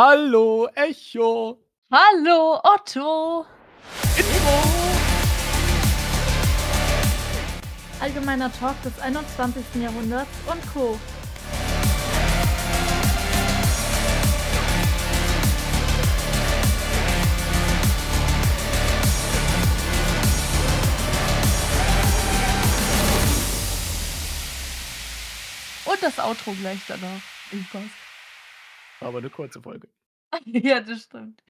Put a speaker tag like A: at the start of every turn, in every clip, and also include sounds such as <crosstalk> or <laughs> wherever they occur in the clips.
A: Hallo, Echo.
B: Hallo, Otto.
A: Info.
B: Allgemeiner Talk des 21. Jahrhunderts und Co. Und das Outro gleich danach. Irgendwas.
A: Aber eine kurze Folge. <laughs>
B: ja, das stimmt.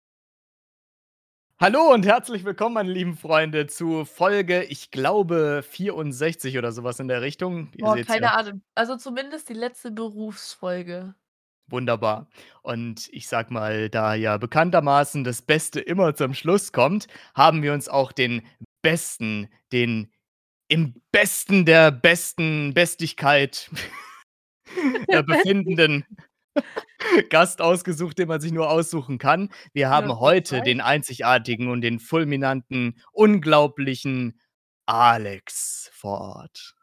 A: Hallo und herzlich willkommen, meine lieben Freunde, zu Folge, ich glaube, 64 oder sowas in der Richtung. Ihr
B: Boah, keine
A: ja.
B: Ahnung. Also zumindest die letzte Berufsfolge.
A: Wunderbar. Und ich sag mal, da ja bekanntermaßen das Beste immer zum Schluss kommt, haben wir uns auch den besten, den im besten der besten Bestigkeit <laughs> äh, <laughs> befindenden <laughs> Gast ausgesucht, den man sich nur aussuchen kann. Wir haben
B: das
A: heute den einzigartigen und den fulminanten, unglaublichen Alex vor Ort.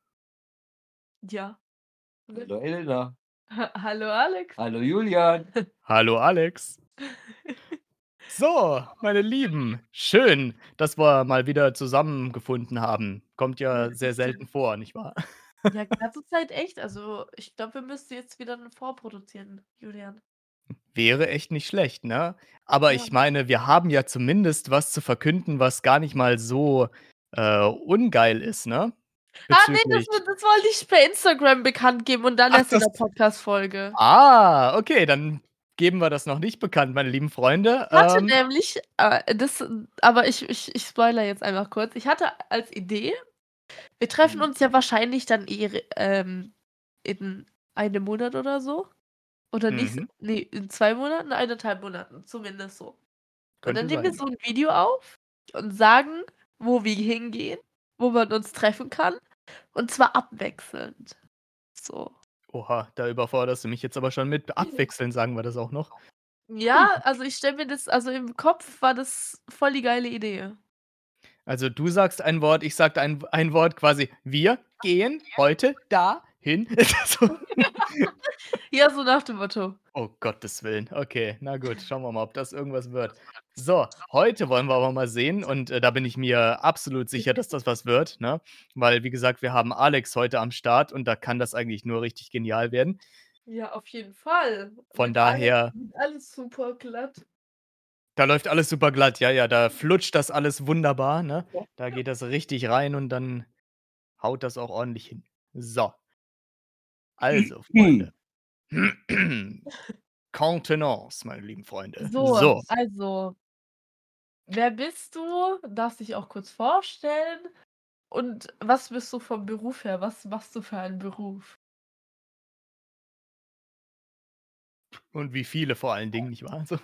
B: Ja.
C: Hallo Elena.
B: Hallo, Alex.
C: Hallo Julian. <laughs>
A: Hallo Alex. So, meine Lieben, schön, dass wir mal wieder zusammengefunden haben. Kommt ja sehr selten vor, nicht wahr?
B: Ja, ganze Zeit echt. Also, ich glaube, wir müssten jetzt wieder vorproduzieren, Julian.
A: Wäre echt nicht schlecht, ne? Aber
B: Ja.
A: ich meine, wir haben ja zumindest was zu verkünden, was gar nicht mal so äh, ungeil ist, ne?
B: Ah, nee, das,
A: Bezüglich-
B: das wollte ich per Instagram bekannt geben und dann
A: Ach,
B: erst in der Podcast-Folge.
A: Ah, okay, dann geben wir das noch nicht bekannt, meine lieben Freunde.
B: Ich hatte
A: Ähm,
B: nämlich, äh, das, aber ich, ich, ich spoiler jetzt einfach kurz. Ich hatte als Idee, wir treffen
C: Mhm.
B: uns ja wahrscheinlich dann eh ähm, in einem Monat oder so. Oder nicht?
A: Mhm.
B: Nee, in zwei Monaten, eineinhalb Monaten, zumindest so. Und
A: Könnte
B: dann nehmen wir so ein Video auf und sagen, wo wir hingehen, wo man uns treffen kann. Und zwar abwechselnd. So.
A: Oha, da überforderst du mich jetzt aber schon mit. <laughs> Abwechseln sagen wir das auch noch.
B: Ja, also ich stelle mir das, also im Kopf war das voll die geile Idee.
A: Also du sagst ein Wort, ich sag ein, ein Wort quasi. Wir gehen heute dahin. <laughs> so. <laughs>
B: Ja, so nach dem Motto.
A: Oh Gottes Willen. Okay, na gut, schauen wir mal, ob das irgendwas wird. So, heute wollen wir aber mal sehen und äh, da bin ich mir absolut sicher, dass das was wird, ne? Weil, wie gesagt, wir haben Alex heute am Start und da kann das eigentlich nur richtig genial werden.
B: Ja, auf jeden Fall.
A: Von daher-
B: alles super glatt.
A: Da läuft alles super glatt, ja, ja, da flutscht das alles wunderbar, ne?
B: Ja.
A: Da geht das richtig rein und dann haut das auch ordentlich hin. So. Also, <clears throat> Freunde. <clears throat> Contenance, meine lieben Freunde.
B: So,
A: so.
B: also, wer bist du? Darfst dich auch kurz vorstellen. Und was bist du vom Beruf her? Was machst du für einen Beruf?
A: Und wie viele vor allen Dingen, nicht wahr? So.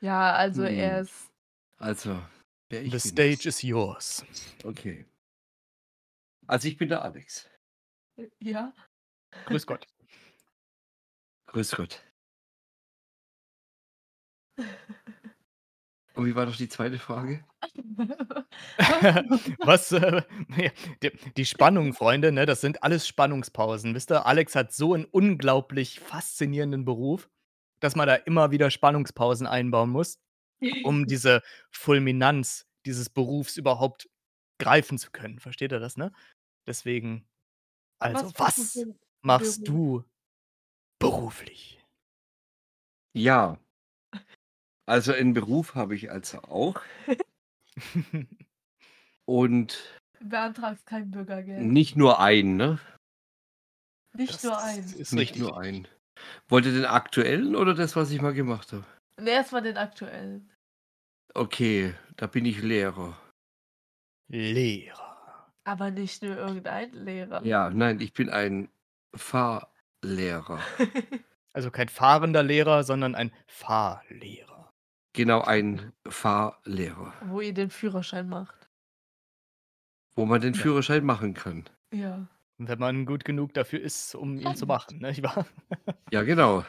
B: Ja, also
C: Hm.
B: er ist.
C: Also, wer ich
A: The
C: bin.
A: stage is yours.
C: Okay. Also ich bin der Alex.
B: Ja.
A: Grüß Gott.
C: Grüß Gott. <laughs> Und wie war doch die zweite Frage? <laughs>
A: Was, äh, ja, die, die Spannung, Freunde, ne, das sind alles Spannungspausen. Wisst ihr, Alex hat so einen unglaublich faszinierenden Beruf, dass man da immer wieder Spannungspausen einbauen muss, um <laughs> diese Fulminanz dieses Berufs überhaupt greifen zu können. Versteht ihr das, ne? Deswegen, also, was
B: einen
A: machst du beruflich?
C: Ja. Also einen Beruf habe ich also auch. <laughs> Und
B: Beantragst kein Bürgergeld.
C: nicht nur einen, ne?
B: Nicht
A: Das
B: nur ein.
A: Ist
C: nicht
A: richtig.
C: nur einen. Wollt ihr den aktuellen oder das, was ich mal gemacht habe?
B: Ne, erstmal den aktuellen.
C: Okay, da bin ich Lehrer.
A: Lehrer.
B: Aber nicht nur irgendein Lehrer.
C: Ja, nein, ich bin ein Fahrlehrer. <laughs>
A: Also kein fahrender Lehrer, sondern ein Fahrlehrer.
C: Genau, ein Fahrlehrer,
B: Wo ihr den Führerschein macht.
C: wo man den
A: Ja.
C: Führerschein machen kann.
B: Ja.
A: Wenn man gut genug dafür ist, um ihn zu machen, ne? nicht wahr? <laughs>
C: Ja, genau.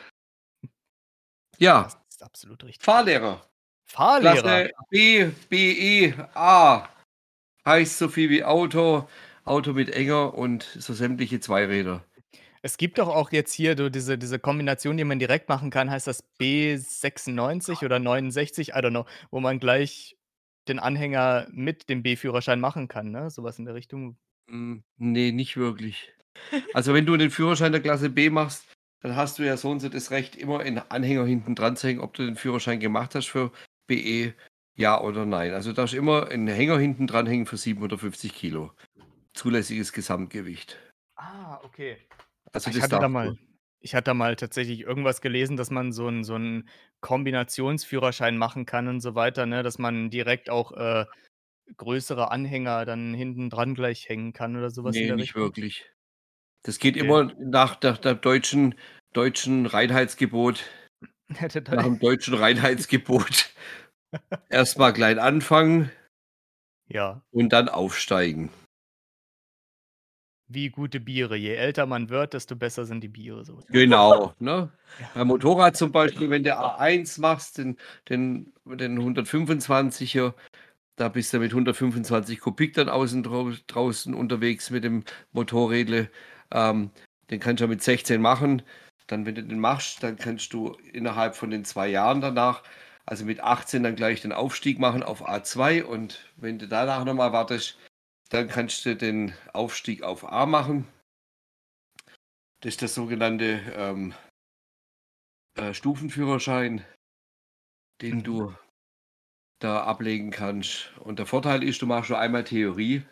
C: Ja,
A: Das ist absolut richtig.
C: Fahrlehrer.
A: Fahrlehrer.
C: Klasse B, B, E, A. Heißt so viel wie Auto, Auto mit Enger und so sämtliche Zweiräder.
A: Es gibt doch auch jetzt hier so diese diese Kombination, die man direkt machen kann, heißt das B96 oder 69, I don't know, wo man gleich den Anhänger mit dem B-Führerschein machen kann, ne? So was in der Richtung.
C: Hm, ne, nicht wirklich. Also, wenn du den Führerschein der Klasse B machst, dann hast du ja so und so das Recht, immer 'n Anhänger hinten dran zu hängen, ob du den Führerschein gemacht hast für BE, ja oder nein. Also, da ist immer 'n Hänger hinten dran hängen für 750 Kilo. Zulässiges Gesamtgewicht.
A: Ah, okay.
C: Also,
A: Ich
C: das
A: hatte da mal ich hatte da mal tatsächlich irgendwas gelesen, dass man so 'n so 'n Kombinationsführerschein machen kann und so weiter, ne, dass man direkt auch, äh, größere Anhänger dann hinten dran gleich hängen kann oder so was in
C: Ne,
A: der
C: nicht
A: Richtung.
C: wirklich. Das geht
A: Okay.
C: immer nach nach der deutschen deutschen Reinheitsgebot <laughs> nach dem deutschen Reinheitsgebot. <laughs> Erst mal klein anfangen
A: Ja.
C: und dann aufsteigen.
A: Wie gute Biere. Je älter man wird, desto besser sind die Biere so.
C: Genau, ne? <laughs>
A: Ja.
C: Beim Motorrad zum Beispiel, wenn du A1 machst, den den den 125er, da bist du mit 125 Kubik dann außen drau draußen unterwegs mit dem Motorrädle. Ähm, den kannst du mit 16 machen. Dann, wenn du den machst, dann kannst du innerhalb von den 2 Jahren danach, also mit 18 dann gleich den Aufstieg machen auf A2 und wenn du danach noch mal wartest, dann kannst du den Aufstieg auf A machen. Das ist der sogenannte, ähm äh, Stufenführerschein, den
A: Mhm.
C: du da ablegen kannst. Und der Vorteil ist, du machst nur einmal Theorie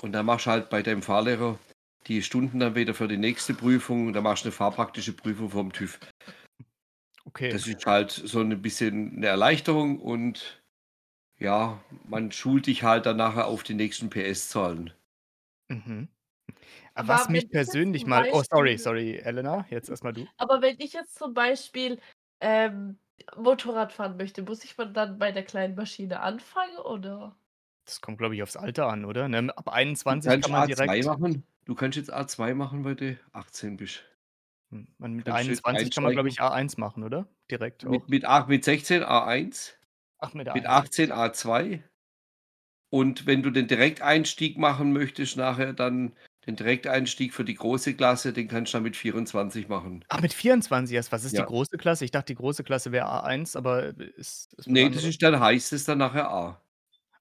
C: und dann machst du halt bei deinem Fahrlehrer die Stunden dann wieder für die nächste Prüfung und dann machst du 'ne fahrpraktische Prüfung vom TÜV.
A: Okay.
C: Das ist halt so 'ne bisschen 'ne Erleichterung und ja, man schult dich halt dann nachher auf die nächsten PS-Zahlen.
A: Mhm.
B: Aber
A: Was mich persönlich mal oh, sorry,
B: Beispiel
A: sorry, Elena, jetzt erst mal du.
B: aber wenn ich jetzt zum Beispiel, ähm, Motorrad fahren möchte, muss ich man dann bei der kleinen Maschine anfangen, oder?
A: Das kommt, glaube ich, aufs Alter an, oder? Ne, ab
C: Du
A: 21
C: kannst
A: kann man
C: A2
A: direkt
C: machen. Du kannst jetzt A2 machen, wenn du 18 bist.
A: Hm, man mit
C: Kannst du jetzt
A: 21 kann man, glaube ich, A1 machen, oder? Direkt auch.
C: Mit mit a mit 16 A1,
A: Ach, mit
C: mit
A: A1,
C: 18 A2. Und wenn du den Direkteinstieg machen möchtest nachher, dann den Direkteinstieg für die große Klasse, den kannst du dann mit 24 machen.
A: Ach, mit 24 erst. Was ist die
C: Ja.
A: große Klasse? Ich dachte, die große Klasse wäre A1, aber ist ist was
C: Ne, das ist dann heißt es dann nachher A.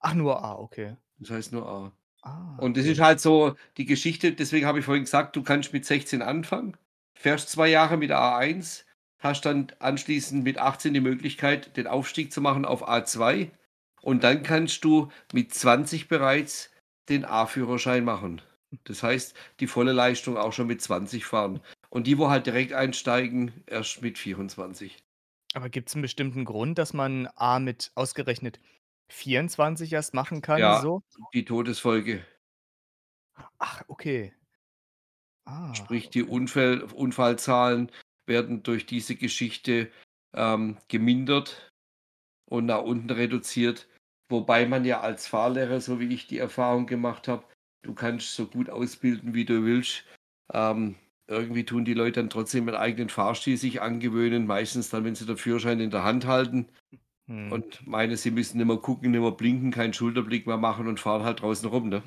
A: Ach, nur A, okay.
C: Das heißt nur A.
A: Ah,
C: Und das
A: okay.
C: ist halt so die Geschichte deswegen habe ich vorhin gesagt, du kannst mit 16 anfangen, fährst 2 Jahre mit der A1, hast dann anschließend mit 18 die Möglichkeit, den Aufstieg zu machen auf A2 und dann kannst du mit 20 bereits den A-Führerschein machen. Das heißt, die volle Leistung auch schon mit 20 fahren. Und die, wo halt direkt einsteigen, erst mit 24.
A: Aber gibt's 'n bestimmten Grund, dass man A mit ausgerechnet 24 erst machen kann
C: Ja,
A: so?
C: die Todesfolge.
A: Ach, okay. Ah,
C: Sprich, die
A: okay.
C: Unfäll Unfallzahlen werden durch diese Geschichte, ähm, gemindert und nach unten reduziert. Wobei man ja als Fahrlehrer, so wie ich die Erfahrung gemacht habe, du kannst so gut ausbilden, wie du willst. Ähm, irgendwie tun die Leute dann trotzdem ihren eigenen Fahrstil sich angewöhnen, meistens dann, wenn sie den Führerschein in der Hand halten
A: Mhm.
C: und meinen, sie müssen nicht mehr gucken, nicht mehr blinken, keinen Schulterblick mehr machen und fahren halt draußen rum, ne?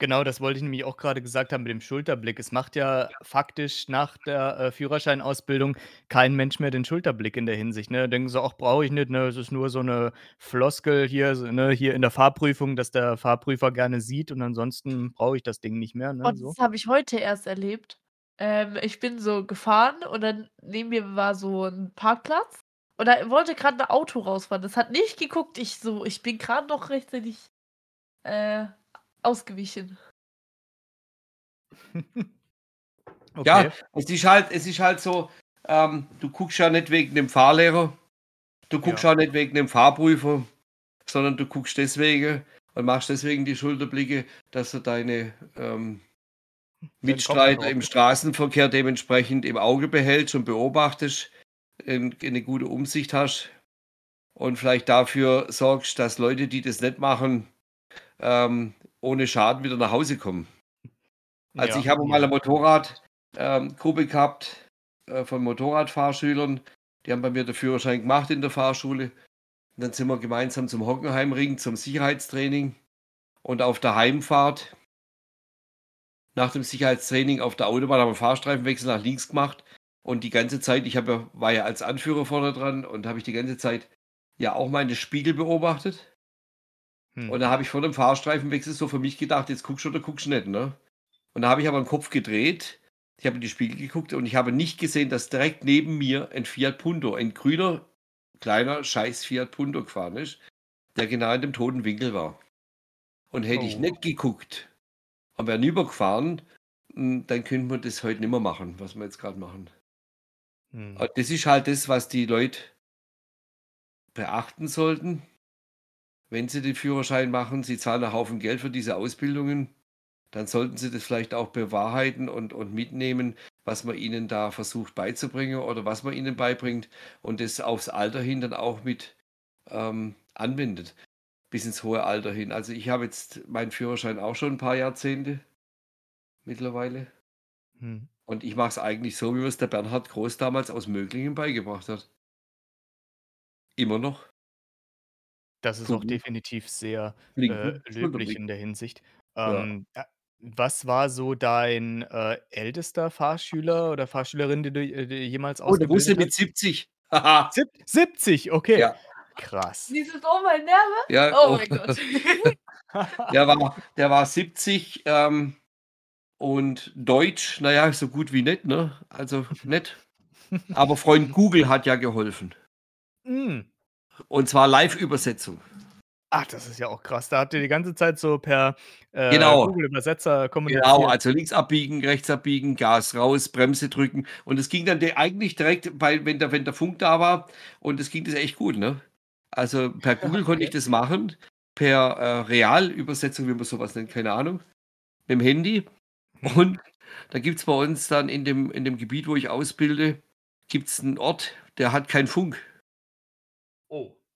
A: Genau, das wollte ich nämlich auch grade gesagt haben mit dem Schulterblick. Es macht ja faktisch nach der, äh, Führerscheinausbildung kein Mensch mehr den Schulterblick in der Hinsicht, ne? Denken sie: „Ach, brauche ich nicht, ne? Es ist nur so 'ne Floskel hier, so ne, hier in der Fahrprüfung, dass der Fahrprüfer gerne sieht und ansonsten brauche ich das Ding nicht mehr“, ne,
B: Und
A: so.
B: das habe ich heute erst erlebt. Ähm, ich bin so gefahren und dann neben mir war so 'n Parkplatz und da wollte grad 'n Auto rausfahren. Das hat nicht geguckt. Ich so ich bin grad noch rechtzeitig, äh, ausgewichen. <laughs>
C: Ja,
A: Okay.
C: es ist halt es ist halt so, ähm, du guckst ja nicht wegen dem Fahrlehrer, du guckst
A: Ja.
C: auch nicht wegen dem Fahrprüfer, sondern du guckst deswegen und machst deswegen die Schulterblicke, dass du deine, ähm, Mitstreiter im. Straßenverkehr dementsprechend im Auge behältst und beobachtest, ähm, 'ne gute Umsicht hast und vielleicht dafür sorgst, dass Leute, die das nicht machen, ähm, ohne Schaden wieder nach Hause kommen. Also,
A: Ja,
C: ich habe mal 'ne
A: ja.
C: Motorrad ähm, gehabt, äh, von Motorradfahrschülern. Die haben bei mir den Führerschein gemacht in der Fahrschule. Und dann sind wir gemeinsam zum Hockenheimring zum Sicherheitstraining und auf der Heimfahrt nach dem Sicherheitstraining auf der Autobahn, haben wir Fahrstreifenwechsel nach links gemacht und die ganze Zeit, ich habe ja, war ja als Anführer vorne dran und habe ich die ganze Zeit ja auch meine Spiegel beobachtet.
A: Hm.
C: Und da habe ich vor dem Fahrstreifenwechsel so für mich gedacht, jetzt guckst du oder guckst du nicht, ne? Und da habe ich aber den Kopf gedreht, ich habe in die Spiegel geguckt und ich habe nicht gesehen, dass direkt neben mir ein Fiat Punto, ein grüner, kleiner, scheiß Fiat Punto gefahren ist, der genau in dem toten Winkel war. Und hätte ich
A: Oh.
C: nicht geguckt und wäre übergefahren, m, dann könnten wir das heute nicht mehr machen, was wir jetzt gerade machen.
A: Hm.
C: Das ist halt das, was die Leute beachten sollten, wenn sie den Führerschein machen. Sie zahlen einen Haufen Geld für diese Ausbildungen. Dann sollten sie das vielleicht auch bewahrheiten und, und mitnehmen, was man ihnen da versucht beizubringen oder was man ihnen beibringt und das aufs Alter hin dann auch mit ähm, anwendet. Bis ins hohe Alter hin. Also ich habe jetzt meinen Führerschein auch schon ein paar Jahrzehnte mittlerweile.
A: Hm.
C: Und ich mache es eigentlich so, wie mir es der Bernhard Groß damals aus Möglingen beigebracht hat. Immer noch.
A: Das ist auch
C: Guten.
A: definitiv sehr äh, löblich in der Hinsicht. Ähm, ja, was war so dein äh, ältester Fahrschüler oder Fahrschülerin, die du äh, die jemals
C: Oh, der wusste
A: ausgebildet
C: mit
A: hast?
C: 70. Haha.
A: Sieb 70, okay.
C: Ja.
A: Krass.
B: Dieses Oh mein Nerve?
C: Ja,
B: Oh
C: oh.
B: mein Gott. <laughs>
C: Der war, der war 70 ähm, und Deutsch, naja, so gut wie nicht, ne? Also nicht. Aber Freund Google hat ja geholfen.
A: Hm.
C: Und zwar Live-Übersetzung.
A: Ach, das ist ja auch krass. Da habt ihr die ganze Zeit so per äh,
C: Genau.
A: Google-Übersetzer kommuniziert.
C: Genau, also links abbiegen, rechts abbiegen, Gas raus, Bremse drücken. Und es ging dann eigentlich direkt, bei, wenn, der, wenn der Funk da war, und es ging das echt gut, ne? Also per <laughs> Google konnte ich das machen, per äh, Realübersetzung, wie man sowas nennt, keine Ahnung, mit dem Handy.
A: Mhm.
C: Und da gibt es bei uns dann in dem, in dem Gebiet, wo ich ausbilde, gibt es einen Ort, der hat keinen Funk.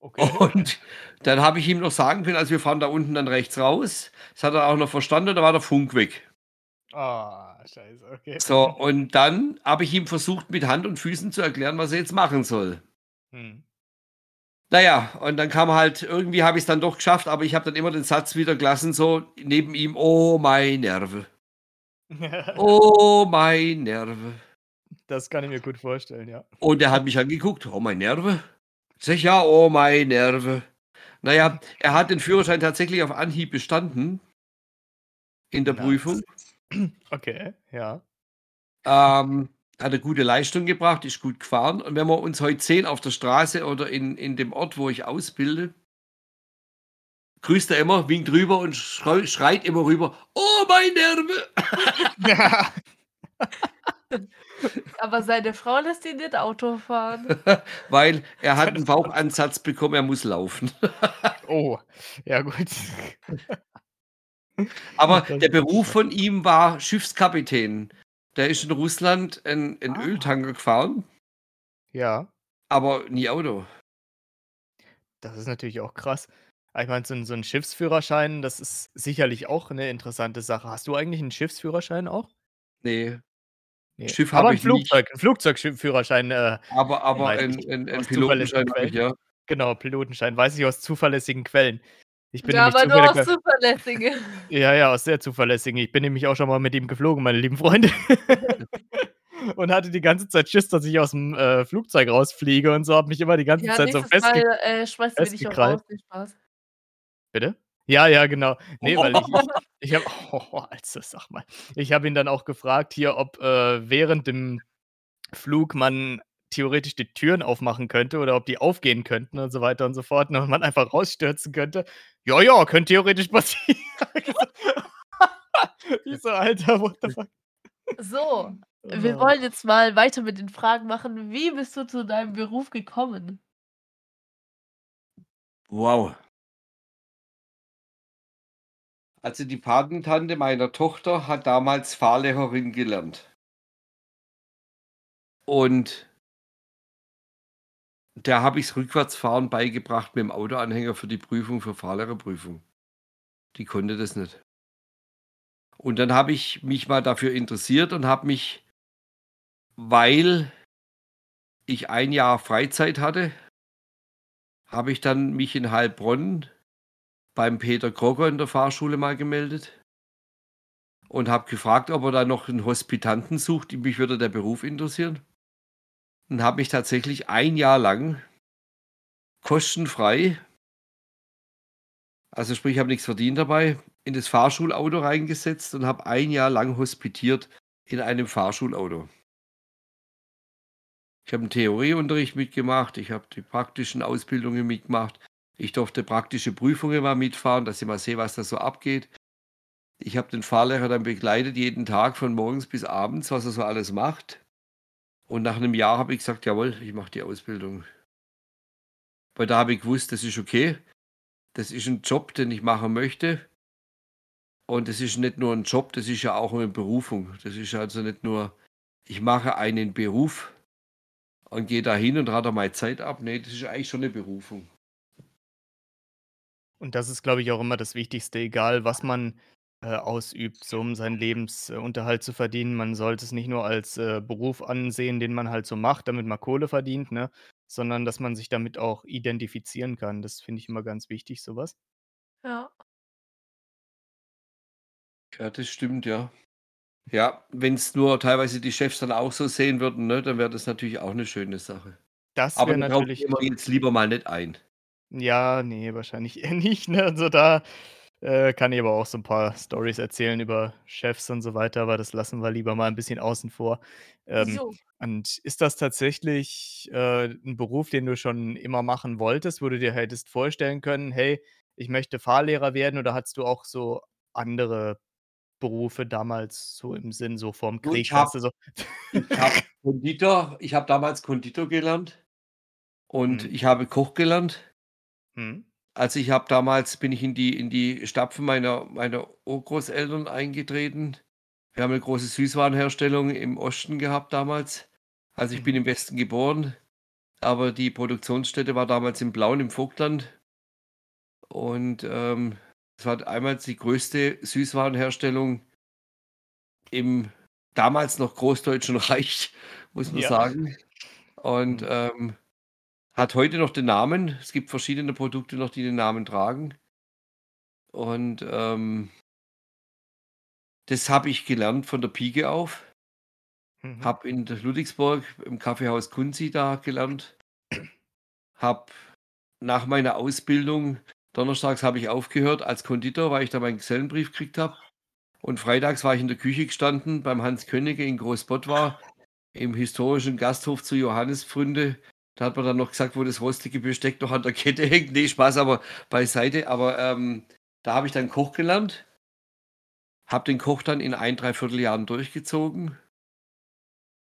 A: Oh, okay.
C: Und dann habe ich ihm noch sagen können, also wir fahren da unten dann rechts raus. Das hat er auch noch verstanden, da war der Funk weg.
A: Ah, scheiße, okay.
C: So, und dann habe ich ihm versucht, mit Hand und Füßen zu erklären, was er jetzt machen soll.
A: Hm.
C: Naja, und dann kam halt, irgendwie habe ich es dann doch geschafft, aber ich habe dann immer den Satz wieder gelassen, so neben ihm, oh mein Nerve, <laughs> oh mein Nerve.
A: Das kann ich mir gut vorstellen, ja.
C: Und er hat mich angeguckt, oh mein Nerve. Sag ich, ja, oh mein Nerve. Naja, er hat den Führerschein tatsächlich auf Anhieb bestanden in der. Prüfung.
A: Okay, ja.
C: Ähm, hat eine gute Leistung gebracht, ist gut gefahren. Und wenn wir uns heute sehen auf der Straße oder in, in dem Ort, wo ich ausbilde, grüßt er immer, winkt rüber und schrei, schreit immer rüber, oh mein Nerve. <laughs> <laughs> <laughs>
B: Aber seine Frau lässt ihn nicht Auto fahren. <laughs>
C: Weil er hat einen. Bauchansatz bekommen, er muss laufen. <laughs>
A: oh, ja gut.
C: Aber der Beruf von ihm war Schiffskapitän. Der ist in Russland einen, einen
A: Ah.
C: Öltanker gefahren,
A: Ja,
C: aber nie Auto.
A: das ist natürlich auch krass. Ich meine, so so 'n Schiffsführerschein, das ist sicherlich auch eine interessante Sache. Hast du eigentlich einen Schiffsführerschein auch?
C: Nee,
A: Ne,
C: Schiff
A: aber
C: habe ich nicht.
A: Flugzeug 'n Flugzeugführerschein, äh,
C: Aber, aber ein, ein, ein
A: aus
C: Pilotenschein
A: zuverlässigen
C: habe ich, ja.
A: Genau, Pilotenschein, weiß ich aus zuverlässigen Quellen. Ich bin
B: Ja, aber nur aus
A: zufälliger
B: zuverlässige. <laughs>
A: ja, ja, aus sehr zuverlässigen. Ich bin nämlich auch schon mal mit ihm geflogen, meine lieben Freunde. <laughs> Und hatte die ganze Zeit Schiss, dass ich aus'm, äh, Flugzeug rausfliege und so, habe mich immer die ganze
B: Ja,
A: Zeit so festge
B: Mal, äh,
A: festgekrallt. Bitte? Ja, ja, genau. Ne, weil ich ich <laughs> ich habe <laughs> oh, also sag mal. Ich habe ihn dann auch gefragt hier, ob, äh, während dem Flug man theoretisch die Türen aufmachen könnte oder ob die aufgehen könnten und so weiter und so fort, ne, und man einfach rausstürzen könnte. „Ja, ja, könnte theoretisch <laughs> passieren.“ Ich so: „Alter, what the fuck?“
B: So, wir
A: Oh.
B: wollen jetzt mal weiter mit den Fragen machen. Wie bist du zu deinem Beruf gekommen?
C: Wow. Also die Patentante meiner Tochter hat damals Fahrlehrerin gelernt. Und der habe ich's Rückwärtsfahren beigebracht mit dem Autoanhänger für die Prüfung, für Fahrlehrerprüfung. Die konnte das nicht. Und dann habe ich mich mal dafür interessiert und habe mich, weil ich ein Jahr Freizeit hatte, habe ich dann mich in Heilbronn beim Peter Krogger in der Fahrschule mal gemeldet und habe gefragt, ob er da noch einen Hospitanten sucht. Mich würde der Beruf interessieren. Und habe mich tatsächlich ein Jahr lang kostenfrei, also sprich, ich habe nichts verdient dabei, in das Fahrschulauto reingesetzt und habe ein Jahr lang hospitiert in einem Fahrschulauto. Ich habe einen Theorieunterricht mitgemacht, ich habe die praktischen Ausbildungen mitgemacht, ich durfte praktische Prüfungen mal mitfahren, dass ich mal sehe, was da so abgeht. Ich habe den Fahrlehrer dann begleitet, jeden Tag von morgens bis abends, was er so alles macht. Und nach einem Jahr habe ich gesagt, jawohl, ich mache die Ausbildung. Weil da habe ich gewusst, das ist okay. Das ist ein Job, den ich machen möchte. Und das ist nicht nur ein Job, das ist ja auch eine Berufung. Das ist also nicht nur, ich mache einen Beruf und gehe da hin und rate meine Zeit ab. Nee, das ist eigentlich schon eine Berufung.
A: Und das ist, glaube ich, auch immer das Wichtigste, egal was man äh, ausübt, so um seinen Lebensunterhalt zu verdienen. Man sollte es nicht nur als äh, Beruf ansehen, den man halt so macht, damit man Kohle verdient, ne? Sondern dass man sich damit auch identifizieren kann. Das finde ich immer ganz wichtig, sowas.
B: Ja.
C: Ja, das stimmt, ja. Ja, wenn es nur teilweise die Chefs dann auch so sehen würden, ne, dann wäre das natürlich auch eine schöne Sache.
A: Das
C: Aber
A: wäre natürlich
C: wir jetzt lieber mal nicht ein.
A: Ja, ne, wahrscheinlich <laughs> eher nicht, ne? Also, da, äh, kann ich aber auch so ein paar Stories erzählen über Chefs und so weiter, aber das lassen wir lieber mal ein bisschen außen vor. Ähm,
B: Wieso?
A: und ist das tatsächlich, äh, 'n Beruf, den du schon immer machen wolltest, wo du dir hättest vorstellen können: „Hey, ich möchte Fahrlehrer werden“, oder hattest du auch so andere Berufe damals so im Sinn, so vorm
C: Du, ich
A: Krieg,
C: habe
A: weißt du so?
C: ich habe Konditor ich habe damals Konditor gelernt und
A: Mhm.
C: ich habe Koch gelernt.
A: Mhm.
C: Also, ich habe damals bin ich in die in die Stapfen meiner meiner Urgroßeltern eingetreten. Wir haben 'ne große Süßwarenherstellung im Osten gehabt damals. Also, ich bin
A: Mhm.
C: im Westen geboren, aber die Produktionsstätte war damals im Blauen, im Vogtland. Und, ähm, es war einmal die größte Süßwarenherstellung im damals noch Großdeutschen <laughs> Reich, muss man
A: Ja.
C: sagen. Und,
A: Mhm.
C: ähm, hat heute noch den Namen. Es gibt verschiedene Produkte noch, die den Namen tragen. Und, ähm das habe ich gelernt von der Pike auf.
A: Mhm.
C: Habe in Ludwigsburg im Kaffeehaus Kunzi da gelernt. Habe nach meiner Ausbildung donnerstags habe ich aufgehört als Konditor, weil ich da meinen Gesellenbrief gekriegt habe. Und freitags war ich in der Küche gestanden beim Hans Könnecke in Großbottwar im historischen Gasthof zu Johannes Pfründe. Da hat man dann noch gesagt, wo das rostige Besteck noch an der Kette hängt. Ne, Spaß, aber beiseite. Aber, ähm, da habe ich dann Koch gelernt. Habe den Koch dann in 1 3/4 Jahren durchgezogen.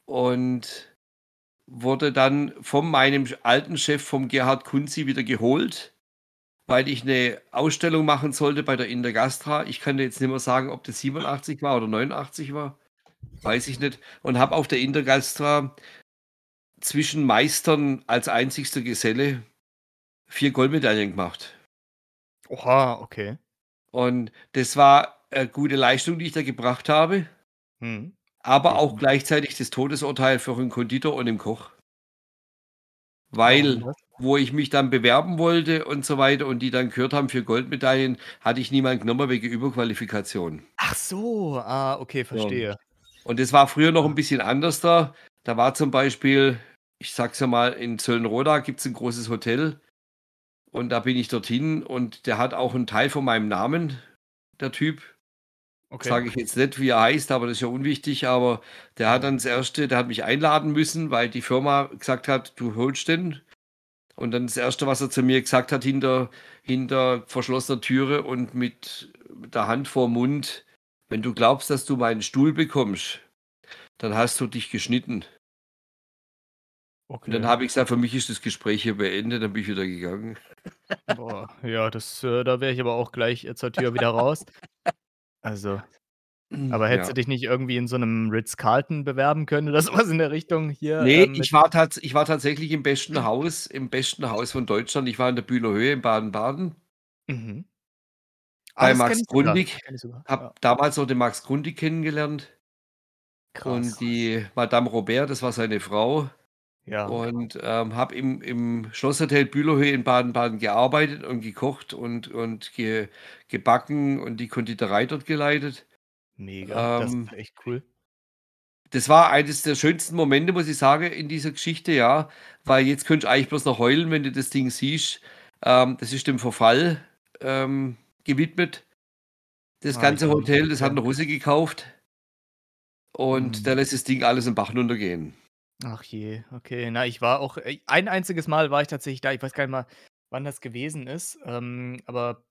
C: Und wurde dann von meinem alten Chef, vom Gerhard Kunzi wieder geholt, weil ich 'ne Ausstellung machen sollte bei der Intergastra. Ich kann dir jetzt nicht mehr sagen, ob das 87 war oder 89 war. Weiß ich nicht. Und habe auf der Intergastra zwischen Meistern als einzigster Geselle 4 Goldmedaillen gemacht.
A: Oha, okay.
C: Und das war, äh, gute Leistung, die ich da gebracht habe.
A: Mhm.
C: Aber auch
A: Definitiv.
C: gleichzeitig das Todesurteil für 'n Konditor und 'n Koch. Weil, wo ich mich dann bewerben wollte und so weiter und die dann gehört haben für Goldmedaillen, hatte ich niemanden genommen wegen Überqualifikation.
A: Ach so, ah, okay, verstehe.
C: Und das war früher noch
A: Ah.
C: 'n bisschen anders da. Da war zum Beispiel, ich sage es ja mal, in Zöllnroda gibt's 'n großes Hotel. Und da bin ich dorthin und der hat auch 'n Teil von meinem Namen, der Typ.
A: Okay.
C: Sage ich jetzt nicht, wie er heißt, aber das ist ja unwichtig. Aber der hat dann das erste der hat mich einladen müssen, weil die Firma gesagt hat: „Du holst den.“ Und dann das Erste, was er zu mir gesagt hat hinter hinter verschlossener Türe und mit der Hand vorm Mund: „Wenn du glaubst, dass du meinen Stuhl bekommst, dann hast du dich geschnitten.“ Und dann
A: Okay.
C: habe ich gesagt: „Für mich ist das Gespräch hier beendet“, dann bin ich wieder gegangen.
A: Boah, ja, das äh, da wäre ich aber auch gleich, zur Tür wieder raus. Also aber hättest
C: Ja.
A: du dich nicht irgendwie in so 'nem Ritz-Carlton bewerben können oder <laughs> so was in der Richtung hier,
C: Ne,
A: ähm,
C: ich war tats ich war tatsächlich im besten Haus im besten Haus von Deutschland. Ich war in der Bühler Höhe in Baden-Baden.
A: Mhm. Ah,
C: Bei Max. Grundig. Habe
A: ja.
C: damals noch den Max Grundig kennengelernt.
A: Krass.
C: Und die Madame Robert, das war seine Frau.
A: Ja.
C: Und, ähm, habe im im Schlosshotel Bühler Höhe in Baden-Baden gearbeitet und gekocht und und ge gebacken und die Konditorei dort geleitet.
A: Mega, das
C: Ähm
A: ist echt cool.
C: Das war eines der schönsten Momente, muss ich sagen, in dieser Geschichte, ja, weil jetzt könntest du eigentlich bloß noch heulen, wenn du das Ding siehst. Ähm, das ist dem Verfall, ähm, gewidmet. Das
A: Ah,
C: ganze Hotel, das hat 'n
A: vorstellen.
C: Russe gekauft. Und
A: Mhm.
C: lässt das Ding alles im Bach runtergehen.
A: Ach je, okay. Na, ich war auch äh, ein einziges Mal war ich tatsächlich da. Ich weiß gar nicht mal, wann das gewesen ist, ähm, aber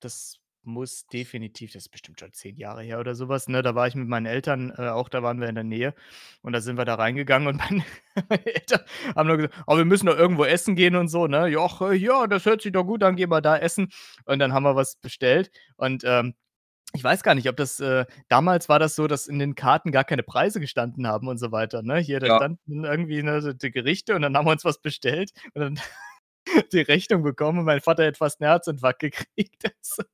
A: das muss definitiv das ist bestimmt schon 10 Jahre her oder so was, ne? Da war ich mit meinen Eltern, äh, auch da waren wir in der Nähe und da sind wir da reingegangen und <laughs> meine meine Eltern haben nur gesagt: „Oh, wir müssen doch irgendwo essen gehen und so“, ne? „Ja, ach, äh, ja, das hört sich doch gut an, gehen wir da essen.“ Und dann haben wir was bestellt und, ähm, ich weiß gar nicht, ob das, äh damals war das so, dass in den Karten gar keine Preise gestanden haben und so weiter, ne? Hier, da
C: Ja.
A: standen irgendwie, ne, die Gerichte und dann haben wir uns was bestellt und dann <laughs> die Rechnung bekommen und mein Vater hätte fast 'n Herzinfarkt gekriegt. <laughs> Also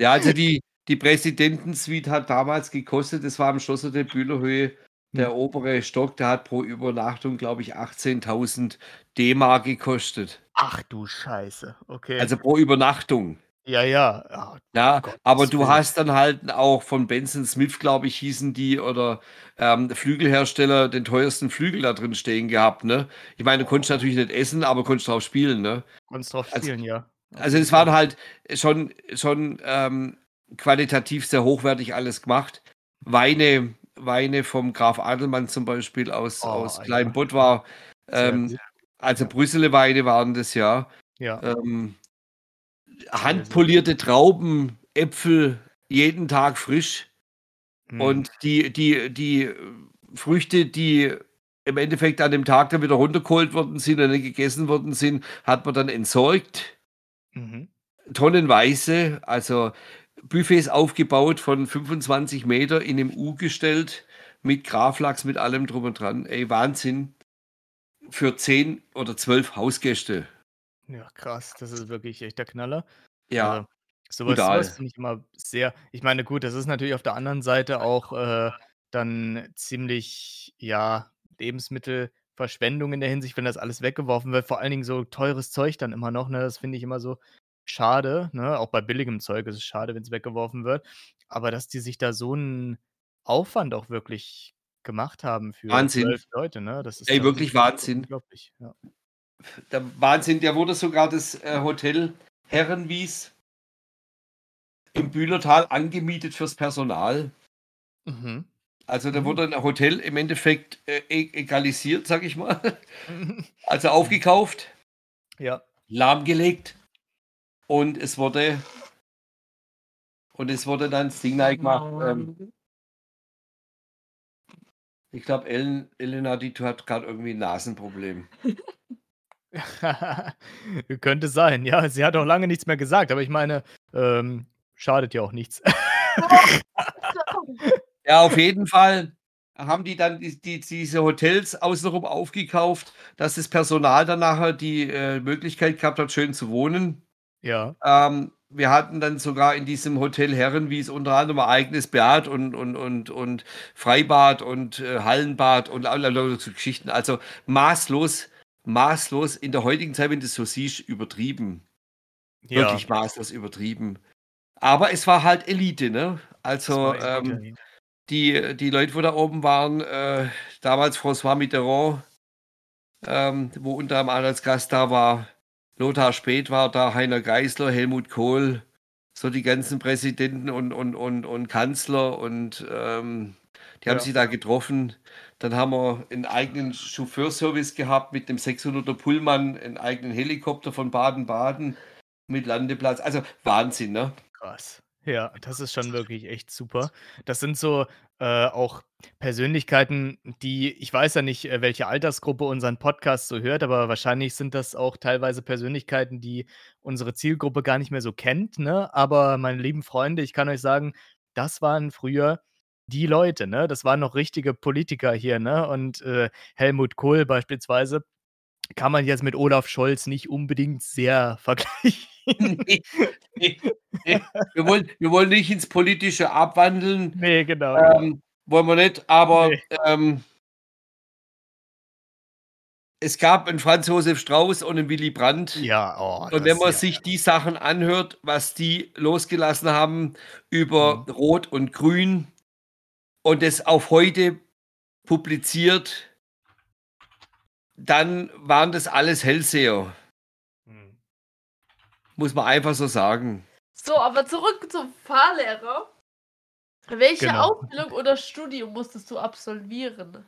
C: Ja, also die die Präsidentensuite hat damals gekostet das war am Schloss der Bühlerhöhe,
A: Hm.
C: der obere Stock, der hat pro Übernachtung, glaube ich, 18.000 D-Mark gekostet.
A: Ach du Scheiße, okay.
C: Also pro Übernachtung.
A: Ja, ja, ah,
C: Ja,
A: Gottes
C: aber du
A: Willen.
C: hast dann halt auch von Benson Smith, glaube ich, hießen die oder, ähm, Flügelhersteller den teuersten Flügel da drin stehen gehabt, ne? Ich meine, du konntest
A: Oh.
C: natürlich nicht essen, aber konntest drauf spielen, ne?
A: Konntest drauf
C: Also
A: spielen, ja. Auf
C: also es waren halt schon schon, ähm, qualitativ sehr hochwertig alles gemacht. Weine Weine vom Graf Adelmann zum Beispiel aus aus
A: Oh, ja.
C: Kleinbottwar,
A: Sehr
C: ähm, also
A: Ja.
C: Brüsseler Weine waren das, ja.
A: Ja.
C: Ähm. Handpolierte Trauben, Äpfel, jeden Tag frisch.
A: Mhm.
C: Und die die die, Früchte, die im Endeffekt an dem Tag dann wieder runtergeholt worden sind und nicht gegessen worden sind, hat man dann entsorgt.
A: Mhm.
C: Tonnenweise, also Buffets aufgebaut von 25 Meter in 'nem U gestellt, mit Gravlachs, mit allem drum und dran. Ey, Wahnsinn. Für 10 oder 12 Hausgäste.
A: Ja, krass, das ist wirklich echt der Knaller.
C: Ja,
A: Also, so was so
C: brutal.
A: was finde ich immer sehr ich meine, gut, das ist natürlich auf der anderen Seite auch, äh, dann ziemlich, ja, Lebensmittelverschwendung in der Hinsicht, wenn das alles weggeworfen wird, vor allen Dingen so teures Zeug dann immer noch, ne? Das finde ich immer so schade, ne? Auch bei billigem Zeug ist es schade, wenn's weggeworfen wird. Aber dass die sich da so 'n Aufwand auch wirklich gemacht haben für
C: Wahnsinn.
A: 12 Leute, ne? Das ist
C: Ey, wirklich Wahnsinn.
A: unglaublich, ja.
C: Der Wahnsinn, der wurde sogar das, äh, Hotel Herrenwies im Bühlertal angemietet fürs Personal.
A: Mhm.
C: Also, da
A: Mhm.
C: wurde 'n Hotel im Endeffekt, äh, e egalisiert, sage ich mal. Also, aufgekauft,
A: Ja.
C: lahmgelegt und es wurde und es wurde dann das Ding neu gemacht, ähm ich glaube, Ellen Elena, die hat grad irgendwie 'n Nasenproblem. <laughs> <laughs>
A: Könnte sein, ja. Sie hat auch lange nichts mehr gesagt, aber ich meine, ähm, schadet ja auch nichts. <laughs>
C: Ja, auf jeden Fall haben die dann die die diese Hotels außenrum aufgekauft, dass das Personal dann nachher die, äh, Möglichkeit gehabt hat, schön zu wohnen.
A: Ja.
C: Ähm, wir hatten dann sogar in diesem Hotel Herrenwies unter anderem ein eigenes Bad und und und und Freibad und, äh, Hallenbad und all lauter so Geschichten. Also, maßlos maßlos in der heutigen Zeit, wenn du's so siehst, übertrieben.
A: Ja.
C: Wirklich maßlos übertrieben. Aber es war halt Elite, ne? Also, ähm, die die Leute, wo da oben waren, äh, damals François Mitterrand, ähm, wo unter anderem als Gast da war. Lothar Späth war da, Heiner Geißler, Helmut Kohl, so die ganzen Präsidenten und und und und Kanzler und, ähm, die haben
A: Ja.
C: sich da getroffen. Dann haben wir 'n eigenen Chauffeurservice gehabt mit dem 600er Pullman, 'n eigenen Helikopter von Baden-Baden mit Landeplatz. Also, Wahnsinn, ne?
A: Krass. Ja, das ist schon wirklich echt super. Das sind so, äh, auch Persönlichkeiten, die ich weiß ja nicht, äh, welche Altersgruppe unseren Podcast so hört, aber wahrscheinlich sind das auch teilweise Persönlichkeiten, die unsere Zielgruppe gar nicht mehr so kennt, ne? Aber meine lieben Freunde, ich kann euch sagen, das waren früher die Leute, ne? Das waren noch richtige Politiker hier, ne? Und, äh, Helmut Kohl beispielsweise kann man jetzt mit Olaf Scholz nicht unbedingt sehr <laughs> vergleichen. <laughs>
C: Ne, ne, ne. Wir wollen wir wollen nicht ins Politische abwandeln,
A: Ne, genau, genau.
C: ähm, wollen wir nicht, aber, ähm es gab 'n Franz Josef Strauß und 'n Willy Brandt.
A: Ja, oh,
C: Und wenn man
A: ja,
C: sich die Sachen anhört, was die losgelassen haben über
A: Mhm.
C: Rot und Grün, und es auf heute publiziert, dann waren das alles Hellseher.
A: Hm.
C: Muss man einfach so sagen.
B: So, aber zurück zum Fahrlehrer. Welche
A: Genau.
B: Ausbildung oder Studium musstest du absolvieren?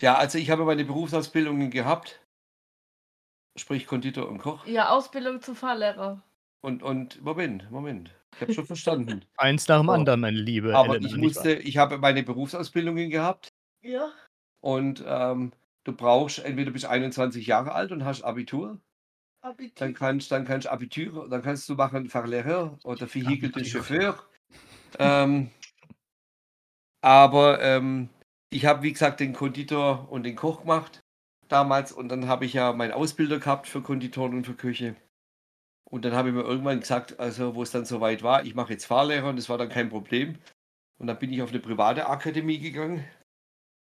C: Ja, also ich habe meine Berufsausbildungen gehabt, sprich Konditor und Koch.
B: Ja, Ausbildung zum Fahrlehrer.
C: Und, und Moment, Moment. Ich habe schon verstanden. <laughs>
A: Eins nach dem
C: So.
A: anderen, meine liebe
C: Aber
A: Elena,
C: ich musste, ich habe meine Berufsausbildungen gehabt
B: Ja.
C: und ähm, du brauchst entweder bis 21 Jahre alt und hast Abitur, dann
B: Abitur.
C: kannst, dann kannst Abitur, dann kannst du machen Fahrlehrer oder Vehikel de
A: Abitur.
C: Chauffeur. Ähm, aber ähm, ich habe, wie gesagt, den Konditor und den Koch gemacht damals und dann habe ich ja meinen Ausbilder gehabt für Konditoren und für Küche. Und dann habe ich mir irgendwann gesagt, also wo es dann soweit war, ich mache jetzt Fahrlehrer und das war dann kein Problem. Und dann bin ich auf eine private Akademie gegangen.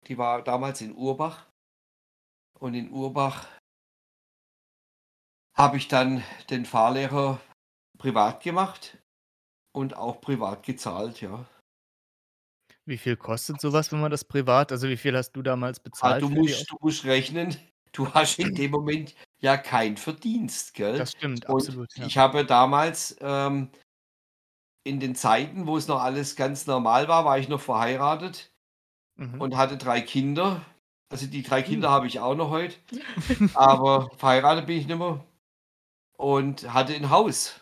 C: Die war damals in Urbach. Und in Urbach habe ich dann den Fahrlehrer privat gemacht und auch privat gezahlt, ja.
A: Wie viel kostet sowas, wenn man das privat also, wie viel hast du damals
C: Ah,
A: bezahlt
C: du
A: für die
C: musst, du musst rechnen, du hast in dem Moment ja keinen Verdienst, gell?
A: Das stimmt,
C: Und
A: absolut, ja.
C: ich habe damals ähm, in den Zeiten, wo es noch alles ganz normal war, war ich noch verheiratet
A: Mhm.
C: und hatte drei Kinder. Also die drei Kinder
A: Uh.
C: habe ich auch noch heute, <laughs> aber verheiratet bin ich nicht mehr. Und hatte ein Haus.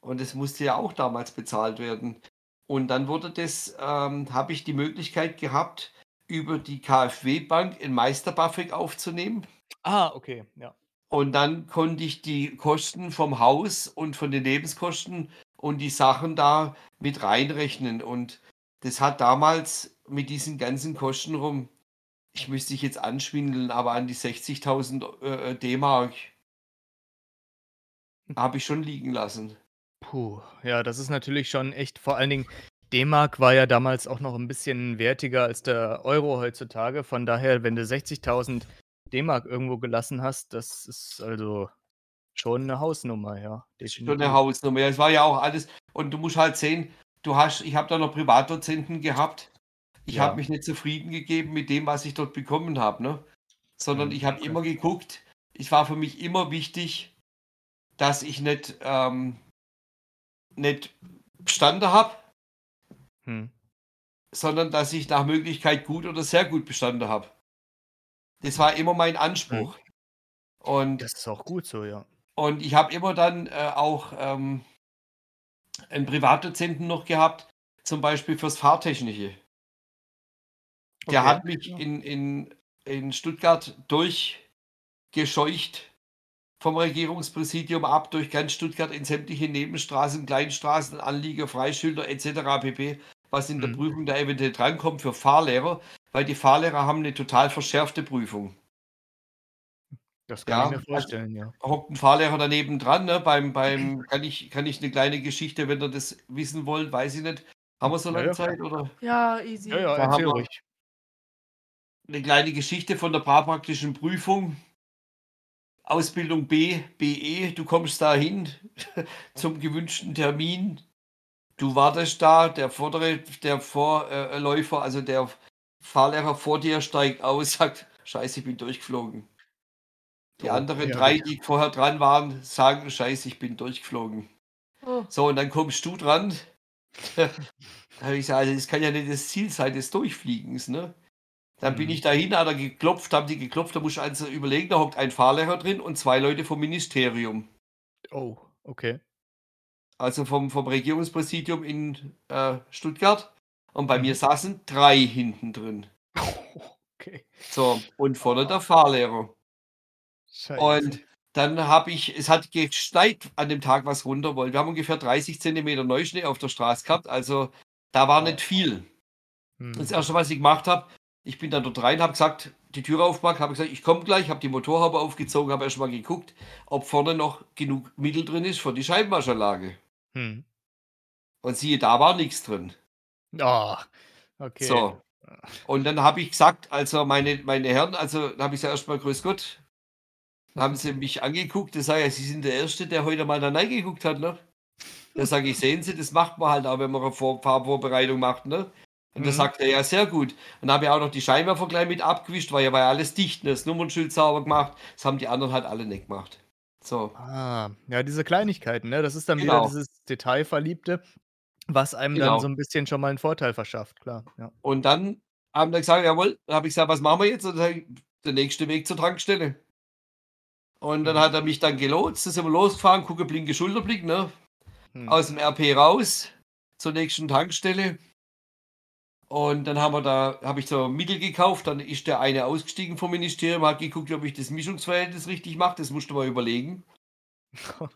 C: Und das musste ja auch damals bezahlt werden. Und dann wurde das, ähm, habe ich die Möglichkeit gehabt, über die KfW-Bank in Meisterbafik aufzunehmen.
A: Ah, okay, ja.
C: Und dann konnte ich die Kosten vom Haus und von den Lebenskosten und die Sachen da mit reinrechnen. Und das hat damals mit diesen ganzen Kosten rum, ich müsste dich jetzt anschwindeln, aber an die 60.000 äh, D-Mark habe ich schon liegen lassen.
A: Puh, ja, das ist natürlich schon echt vor allen Dingen D-Mark war ja damals auch noch ein bisschen wertiger als der Euro heutzutage. Von daher, wenn du 60.000 D-Mark irgendwo gelassen hast, das ist also schon 'ne Hausnummer, ja,
C: Schon eine
A: definitiv.
C: Hausnummer. Ja, es war ja auch alles. Und du musst halt sehen, du hast, ich habe da noch Privatdozenten gehabt. Ich
A: Ja.
C: habe mich nicht zufrieden gegeben mit dem, was ich dort bekommen habe, ne? Sondern
A: Mhm,
C: ich habe immer geguckt, es war für mich immer wichtig, dass ich nicht, ähm, nicht bestanden habe,
A: Mhm.
C: sondern dass ich nach Möglichkeit gut oder sehr gut bestanden habe. Das war immer mein Anspruch. Und
A: Das ist auch gut so, ja.
C: Und ich habe immer dann äh, auch ähm, einen Privatdozenten noch gehabt, zum Beispiel fürs Fahrtechnische. Der
A: Okay,
C: hat mich
A: ja.
C: in, in, in Stuttgart durchgescheucht vom Regierungspräsidium ab, durch ganz Stuttgart in sämtliche Nebenstraßen, Kleinstraßen, Anlieger, Freischilder etc. pp., was in der
A: Mhm.
C: Prüfung da eventuell drankommt für Fahrlehrer, weil die Fahrlehrer haben eine total verschärfte Prüfung.
A: Das kann
C: Ja,
A: ich mir
C: also
A: vorstellen, ja.
C: hockt ein Fahrlehrer daneben dran, ne? Beim, beim, kann ich, kann ich eine kleine Geschichte, wenn ihr das wissen wollt, weiß ich nicht. Haben wir so lange
A: ja.
C: Zeit, oder?
B: Ja, easy.
A: Ja, ja,
C: Da haben
A: erzähl
C: wir
A: ruhig.
C: eine kleine Geschichte von der praktischen Prüfung. Ausbildung B, BE, du kommst da hin <laughs> zum gewünschten Termin. Du wartest da, der vordere, der Vorläufer, also der Fahrlehrer vor dir steigt aus, <laughs> sagt, scheiße, ich bin durchgeflogen. Die
A: Oh,
C: anderen
A: ja
C: drei, die vorher dran waren, sagen, scheiße, ich bin durchgeflogen.
B: Oh.
C: So, und dann kommst du dran. <laughs> da habe ich gesagt, also das kann ja nicht das Ziel sein des Durchfliegens, ne? Dann bin
A: Mhm.
C: ich dahin, hat er geklopft, haben die geklopft, da musst du also überlegen, da hockt ein Fahrlehrer drin und zwei Leute vom Ministerium.
A: Oh, okay.
C: Also vom, vom Regierungspräsidium in äh, Stuttgart. Und bei mir saßen drei hinten drin.
A: Okay.
C: So, und vorne der Fahrlehrer.
A: Scheiße.
C: Und dann habe ich, es hat geschneit an dem Tag, was runter wollte. Wir haben ungefähr 30 Zentimeter Neuschnee auf der Straße gehabt, also da war nicht viel. Das
A: Mhm.
C: erste, was ich gemacht habe, ich bin dann dort rein, habe gesagt, die Tür aufgemacht, habe gesagt, ich komme gleich, habe die Motorhaube aufgezogen, habe erst mal geguckt, ob vorne noch genug Mittel drin ist für die Scheibenwaschanlage.
A: Mhm.
C: Und siehe, da war nichts drin.
A: Ah, okay.
C: So. Und dann habe ich gesagt, also meine, meine Herren, also dann habe ich gesagt, erstmal Grüß Gott. Dann haben sie mich angeguckt, das sage ich, Sie sind der Erste, der heute mal da reingeguckt hat, ne? Da sage ich, sehen Sie, das macht man halt auch, wenn man eine Vor Fahrvorbereitung macht, ne? Und da
A: Mhm.
C: sagt er, ja, sehr gut. Und dann habe ich auch noch die Scheinwerfer gleich mit abgewischt, weil ja war ja alles dicht, ne? das Nummernschild sauber gemacht. Das haben die anderen halt alle nicht gemacht. So.
A: Ah, ja, diese Kleinigkeiten, ne? Das ist dann wieder
C: Genau.
A: dieses Detailverliebte, was einem dann
C: Genau.
A: so ein bisschen schon mal 'n Vorteil verschafft, klar, ja.
C: Und dann haben die gesagt, jawohl, dann habe ich gesagt, was machen wir jetzt? Und dann ich, der nächste Weg zur Tankstelle. Und dann
A: Mhm.
C: hat er mich dann gelotst, dann sind wir losgefahren, gucke blinke Schulterblick, ne?
A: Mhm.
C: Aus dem RP raus zur nächsten Tankstelle. Und dann haben wir da, habe ich so Mittel gekauft, dann ist der eine ausgestiegen vom Ministerium, hat geguckt, ob ich das Mischungsverhältnis richtig mache, das musste man überlegen. <laughs>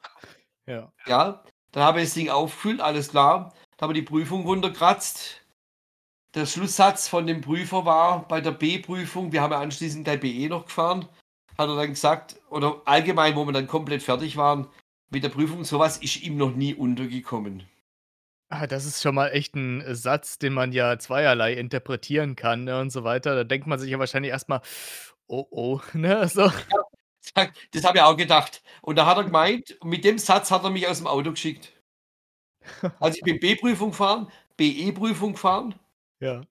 A: Ja.
C: Ja, dann habe ich das Ding aufgefüllt, alles klar. Dann haben wir die Prüfung runterkratzt. Der Schlusssatz von dem Prüfer war bei der B-Prüfung, wir haben ja anschließend gleich BE noch gefahren, hat er dann gesagt, oder allgemein, wo wir dann komplett fertig waren mit der Prüfung, sowas ist ihm noch nie untergekommen.
A: Ah, das ist schon mal echt 'n äh, Satz, den man ja zweierlei interpretieren kann, ne, und so weiter. Da denkt man sich ja wahrscheinlich erst mal: „Oh, oh“, <laughs> ne, so.
C: Ja, das habe ich auch gedacht. Und da hat er gemeint, mit dem Satz hat er mich aus dem Auto geschickt. Also ich bin B-Prüfung gefahren, BE-Prüfung gefahren.
A: Ja.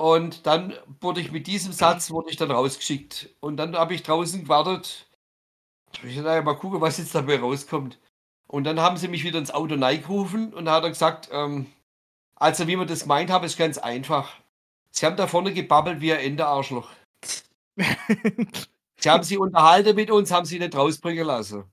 C: Und dann wurde ich mit diesem Satz <clears throat> wurde ich dann rausgeschickt. Und dann habe ich draußen gewartet. Ich ja, mal gucken, was jetzt dabei rauskommt. Und dann haben sie mich wieder ins Auto gerufen und da hat er gesagt, ähm, also wie wir das gemeint haben, ist ganz einfach. Sie haben da vorne gebabbelt wie ein Endearschloch. Sie haben sich unterhalten mit uns, haben sie nicht rausbringen lassen.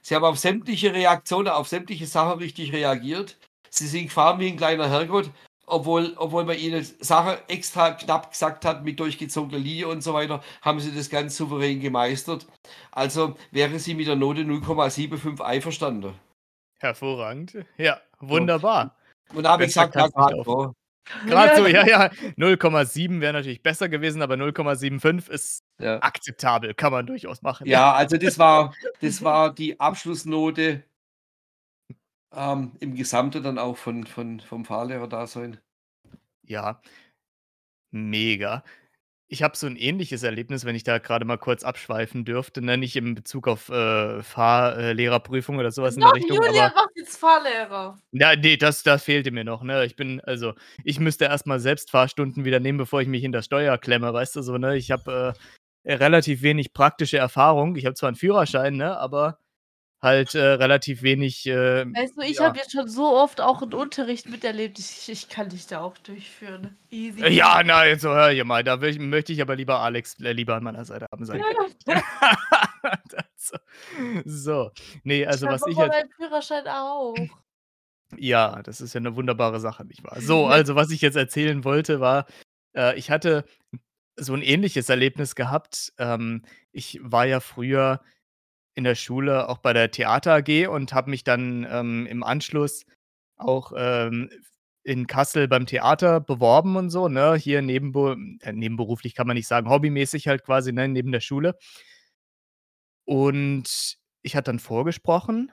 C: Sie haben auf sämtliche Reaktionen, auf sämtliche Sachen richtig reagiert. Sie sind gefahren wie ein kleiner Herrgott, obwohl, obwohl man ihnen Sachen extra knapp gesagt hat, mit durchgezogener Linie und so weiter, haben sie das ganz souverän gemeistert. Also wäre sie mit der Note 0,75 einverstanden.
A: Hervorragend. Ja, wunderbar.
C: Und da habe ich gesagt, ja,
A: laufen.
C: so.
A: Grad so, ja, ja. <laughs> 0,7 wäre natürlich besser gewesen, aber 0,75 ist
C: Ja.
A: akzeptabel, kann man durchaus machen.
C: Ja, also das war, das war die Abschlussnote ähm, im Gesamten dann auch von, von, vom Fahrlehrer-Dasein.
A: Ja. Mega. Ich habe so 'n ähnliches Erlebnis, wenn ich da grade mal kurz abschweifen dürfte, ne, nicht in Bezug auf, äh, Fahr äh, oder so was in der
B: Doch,
A: Richtung,
B: Julian
A: aber
B: macht jetzt Fahrlehrer.
A: Ja, ne, das das fehlte mir noch, ne? Ich bin also, ich müsste erst mal selbst Fahrstunden wieder nehmen, bevor ich mich hinter Steuer klemme, weißt du so, ne? Ich habe, äh, relativ wenig praktische Erfahrung. Ich habe zwar 'n Führerschein, ne, aber halt, äh, relativ wenig, äh,
B: Weißt du, ich
A: ja.
B: habe jetzt schon so oft auch 'n Unterricht miterlebt, ich ich kann dich da auch durchführen. Easy.
A: Äh, ja, na, jetzt so hör hier mal, da will möchte ich aber lieber Alex äh, lieber an meiner Seite haben, ich ehrlich. <laughs> Das so. Ne, also
B: Ich
A: was ich jetzt
B: meinen Führerschein auch.
A: Ja, das ist ja 'ne wunderbare Sache, nicht wahr? So, also was ich jetzt erzählen wollte, war, äh, ich hatte so 'n ähnliches Erlebnis gehabt. Ähm, ich war ja früher in der Schule auch bei der Theater AG und habe mich dann, ähm, im Anschluss auch, ähm, in Kassel beim Theater beworben und so, ne? Hier nebenbu äh, nebenberuflich kann man nicht sagen, hobbymäßig halt quasi, ne, neben der Schule. Und ich hatte dann vorgesprochen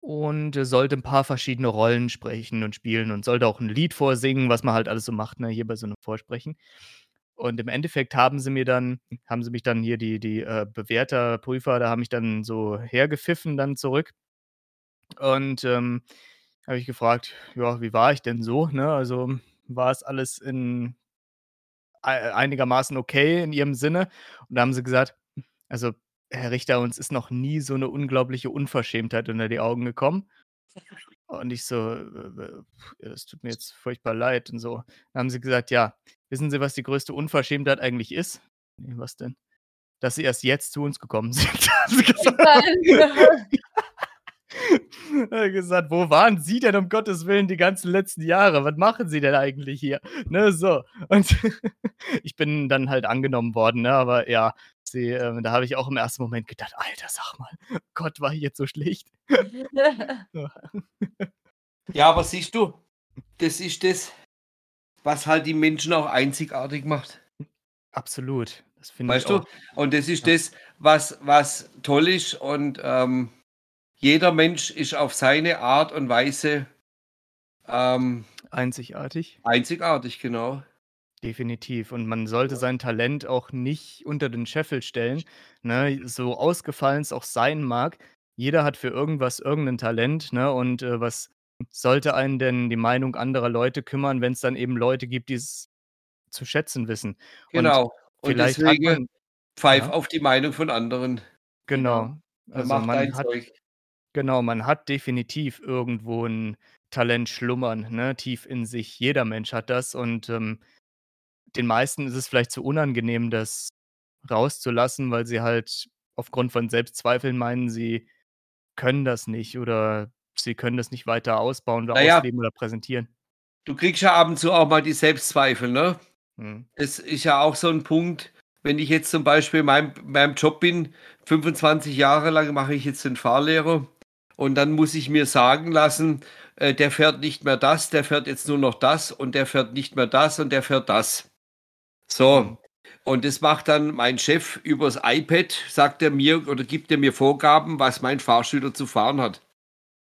A: und, äh, sollte 'n paar verschiedene Rollen sprechen und spielen und sollte auch 'n Lied vorsingen, was man halt alles so macht, ne, hier bei so 'nem Vorsprechen. Und im Endeffekt haben sie mir dann haben sie mich dann hier die die, äh, Bewerter, Prüfer, da haben mich dann so hergepfiffen dann zurück. Und, ähm, habe ich gefragt: „Ja, wie war ich denn so“, ne? Also, war es alles in ei einigermaßen okay in ihrem Sinne? Und da haben sie gesagt: „Also, Herr Richter, uns ist noch nie so 'ne unglaubliche Unverschämtheit unter die Augen gekommen.“ Und ich so: „Äh, äh, das tut mir jetzt furchtbar leid“ und so. Dann haben sie gesagt: „Ja, wissen Sie, was die größte Unverschämtheit eigentlich ist?“ „Ne, was denn?“ „Dass Sie erst jetzt zu uns gekommen <laughs> sind“, gesagt. „Wo waren Sie denn um Gottes Willen die ganzen letzten Jahre? Was machen Sie denn eigentlich hier?“ Ne, so. Und <laughs> ich bin dann halt angenommen worden, ne, aber ja, sie ähm, da habe ich auch im ersten Moment gedacht: „Alter, sag mal, Gott, war ich jetzt so schlecht?“ <laughs> Ja.
C: Aber siehst du, das ist das, was halt die Menschen auch einzigartig macht.
A: Absolut, das finde ich
C: Weißt du? Und das ist
A: Ja.
C: das, was was toll ist und, ähm, jeder Mensch ist auf seine Art und Weise ähm
A: Einzigartig.
C: einzigartig, genau.
A: Definitiv. Und man sollte sein Talent auch nicht unter den Scheffel stellen, ne? So ausgefallen es auch sein mag, jeder hat für irgendwas irgendein Talent, ne? Und, äh, was sollte einen denn die Meinung anderer Leute kümmern, wenn's dann eben Leute gibt, die's zu schätzen wissen? Und
C: Genau. Und
A: vielleicht hat
C: deswegen
A: man
C: pfeif
A: ja?
C: auf die Meinung von anderen.
B: Genau.
A: Genau. Also,
C: mach
A: man hat
C: Zeug.
A: Genau, man hat definitiv irgendwo 'n Talent schlummern, ne, tief in sich. Jeder Mensch hat das und, ähm, den meisten ist es vielleicht zu unangenehm, das rauszulassen, weil sie halt aufgrund von Selbstzweifeln meinen, sie können das nicht oder sie können das nicht weiter ausbauen oder
C: Na ja
A: ausleben oder präsentieren.
C: du kriegst ja ab und zu auch mal die Selbstzweifel, ne?
A: Mhm.
C: Es ist ja auch so 'n Punkt, wenn ich jetzt zum Beispiel in meinem meinem Job bin, 25 Jahre lang mache ich jetzt den Fahrlehrer und dann muss ich mir sagen lassen, äh, der fährt nicht mehr das, der fährt jetzt nur noch das und der fährt nicht mehr das und der fährt das. So, und das macht dann mein Chef übers iPad, sagt er mir oder gibt er mir Vorgaben, was mein Fahrschüler zu fahren hat.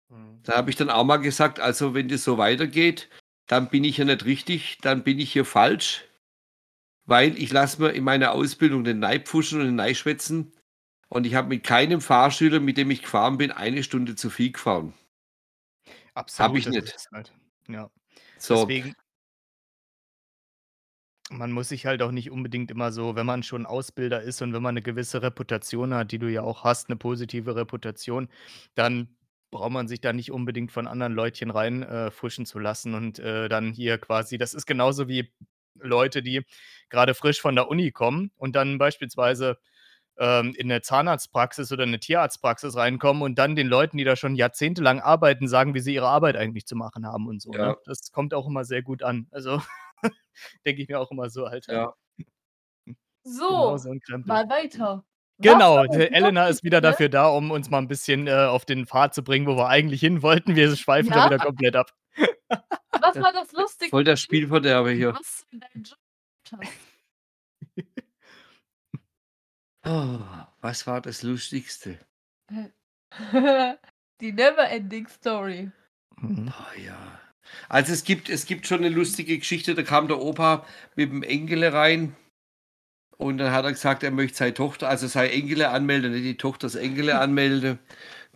A: Mhm.
C: Da habe ich dann auch mal gesagt: „Also, wenn das so weitergeht, dann bin ich hier nicht richtig, dann bin ich hier falsch, weil ich lasse mir in meiner Ausbildung nicht reinpfuschen und reinschwätzen und ich habe mit keinem Fahrschüler, mit dem ich gefahren bin, eine Stunde zu viel gefahren.“
A: Absolut,
C: Habe ich nicht.
A: halt. Ja.
C: So.
A: Deswegen man muss sich halt auch nicht unbedingt immer so wenn man schon Ausbilder ist und wenn man 'ne gewisse Reputation hat, die du ja auch hast, 'ne positive Reputation, dann braucht man sich da nicht unbedingt von anderen Leutchen rein äh, zu lassen und, äh, dann hier quasi das ist genauso wie Leute, die grade frisch von der Uni kommen und dann beispielsweise, ähm, in 'ne Zahnarztpraxis oder 'ne Tierarztpraxis reinkommen und dann den Leuten, die da schon jahrzehntelang arbeiten, sagen, wie sie ihre Arbeit eigentlich zu machen haben und so, ne?
C: Ja.
A: Das kommt auch immer sehr gut an. Also, <laughs> denke ich mir auch immer so: „Alter“
C: Ja.
A: Genau
B: So,
A: Krempel.
B: mal weiter.
A: Genau, <laughs> Elena ist wieder dafür da, um uns mal 'n bisschen, äh, auf den Pfad zu bringen, wo wir eigentlich hin wollten. Wir schweifen da
B: Ja?
A: wieder komplett ab.
B: Was war das Lustigste,
C: Voll der Spielverderber hier.
B: was du in deinem Job hast?
C: Oh, was war das Lustigste? <laughs>
B: Die never ending story.
A: Mhm.
C: Oh ja. Also, es gibt es gibt schon 'ne lustige Geschichte, da kam der Opa mit'm Enkele rein und dann hat er gesagt, er möchte seine Tochter also, seine Enkele anmelden, nicht die Tochter, das Enkele <laughs> anmelden.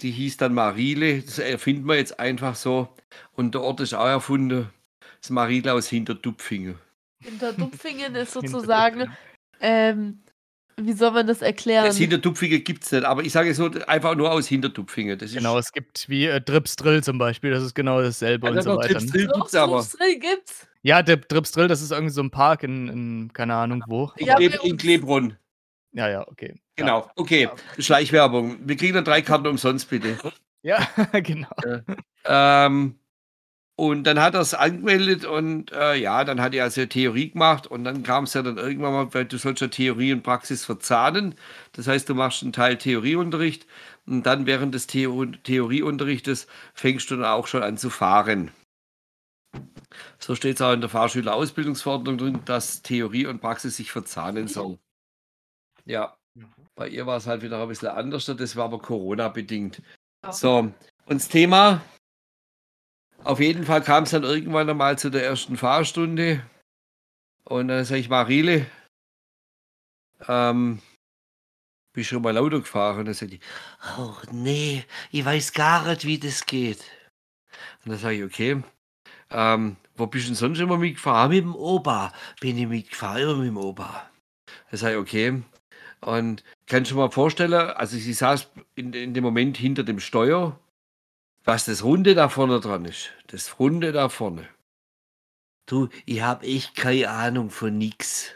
C: Die hieß dann Marile, das erfinden wir jetzt einfach so und der Ort ist auch erfunden. Das Marile aus Hinterdupfingen.
B: Hinterdupfingen ist <laughs> sozusagen, ähm wie soll man das
C: Das
B: erklären?
C: Hinterdupfingen gibt's nicht, aber ich sage so einfach nur aus ist
A: Genau, es gibt wie, äh, Dripsdrill zum Beispiel, das ist genau dasselbe und
C: Also,
A: so
C: doch,
A: weiter, ne?
C: Tripsdrill
B: Doch,
C: gibt's aber.
B: Tripsdrill gibt's.
A: Ja, Dip Dripsdrill, das ist irgend so 'n Park in in keine Ahnung wo.
C: In
B: Ja,
C: Kleb in
B: uns.
C: Klebronn.
A: Ja, ja, okay.
C: Genau. Okay, Schleichwerbung. Wir kriegen dann 3 Karten umsonst, bitte.
A: Ja, <laughs> genau.
C: Ähm, und dann hat er's angemeldet und, äh, ja, dann hat er also Theorie gemacht und dann kam's ja dann irgendwann mal weil du sollst ja Theorie und Praxis verzahnen. Das heißt, du machst 'n Teil Theorieunterricht und dann während des Theo Theorieunterrichtes fängst du dann auch schon an zu fahren. So steht's auch in der Fahrschülerausbildungsverordnung drin, dass Theorie und Praxis sich verzahnen sollen. Ja, bei ihr war's halt wieder 'n bisschen anders, das war aber Corona-bedingt. So, und das Thema auf jeden Fall kam's dann irgendwann einmal zu der ersten Fahrstunde und dann sage ich: „Marile“ „ähm, bist schon mal Auto gefahren?“ Dann sagt die: „Och ne, ich weiß gar nicht, wie das geht.“ Und dann sage ich: „Okay, ähm, wo bist 'n sonst immer mitgefahren?“ „Ah, mit'm Opa bin ich mitgefahren, immer mit'm Opa.“ Dann sage ich: „Okay.“ Und kannst du dir mal vorstellen, also sie saß in in dem Moment hinter dem Steuer, was das Runde da vorne dran ist. Das Runde da vorne. „Du, ich habe echt keine Ahnung von nix.“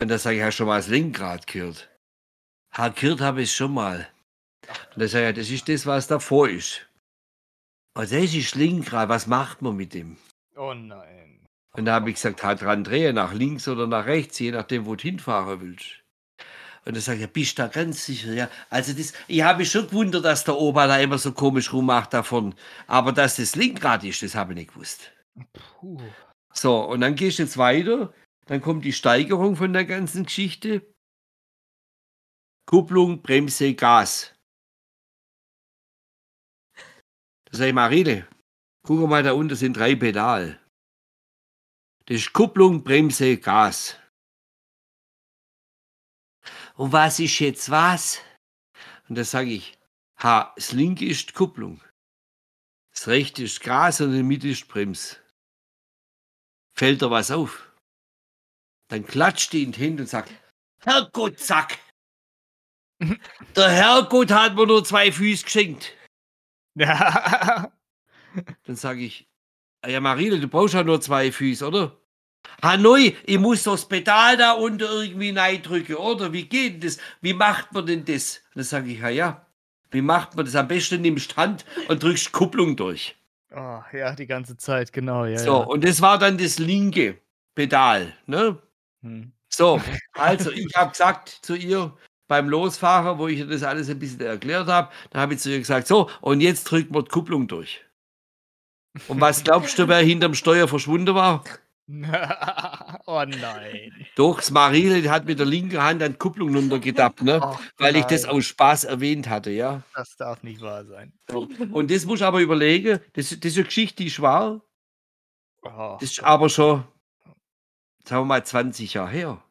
C: Und dann sage ich: „Hast du schon mal das Lenkrad gehört?“ „Ha, gehört habe ich's schon mal.“ Und dann sage ich: „Ja, das ist das, was davor ist.“ „Ah, das ist das Lenkrad, was macht man mit dem?“
A: Oh nein.
C: Und da habe ich gesagt: „Halt dran drehen, nach links oder nach rechts, je nachdem, wo du hinfahren willst.“ Und dann sage ich: „Ja, bist du da ganz sicher?“ „Ja, also das ich habe mich schon gewundert, dass der Opa da immer so komisch rummacht da vorn, aber dass das Lenkrad ist, das habe ich nicht gewusst.“
A: Puh.
C: So, und dann gehst du jetzt weiter, dann kommt die Steigerung von der ganzen Geschichte. Kupplung, Bremse, Gas. Da sage ich: „Marile, gucke mal, da unten sind 3 Pedale.“ Das ist Kupplung, Bremse, Gas. „Und was ist jetzt was?“ Und da sage ich: Ha, das linke ist Kupplung. Das rechte ist Gas und in der Mitte ist Brems. Fällt da was auf? Dann klatscht die in die Hände und sagt, Herrgott, zack! <laughs> Der Herrgott hat mir nur zwei Füße geschenkt.
A: Ja.
C: Dann sage ich, "Ah ja Marine, du brauchst ja nur zwei Füße, oder? Hanoi, ich muss das Pedal da unten irgendwie reindrücken, oder? Wie geht das? Wie macht man denn das? Dann sage ich, ja, ja. Wie macht man das? Am besten nimmst Hand und drückst Kupplung durch.
A: Oh, ja, die ganze Zeit, genau. Ja,
C: so,
A: ja.
C: und das war dann das linke Pedal, ne?
A: Hm.
C: So, also ich habe gesagt zu ihr beim Losfahren, wo ich ihr das alles ein bisschen erklärt habe, da habe ich zu ihr gesagt, so, und jetzt drückt man die Kupplung durch. Und was glaubst du, wer hinterm Steuer verschwunden war? <laughs>
A: oh nein.
C: Doch, das Marile die hat mit der linken Hand an Kupplung runtergedappt, ne?
A: Oh,
C: Weil ich das aus Spaß erwähnt hatte, ja.
A: Das darf nicht wahr sein.
C: Und das muss ich aber überlegen, das, das ist eine Geschichte, die ist wahr,
A: Oh,
C: das ist aber schon, sagen wir mal, 20 Jahre her.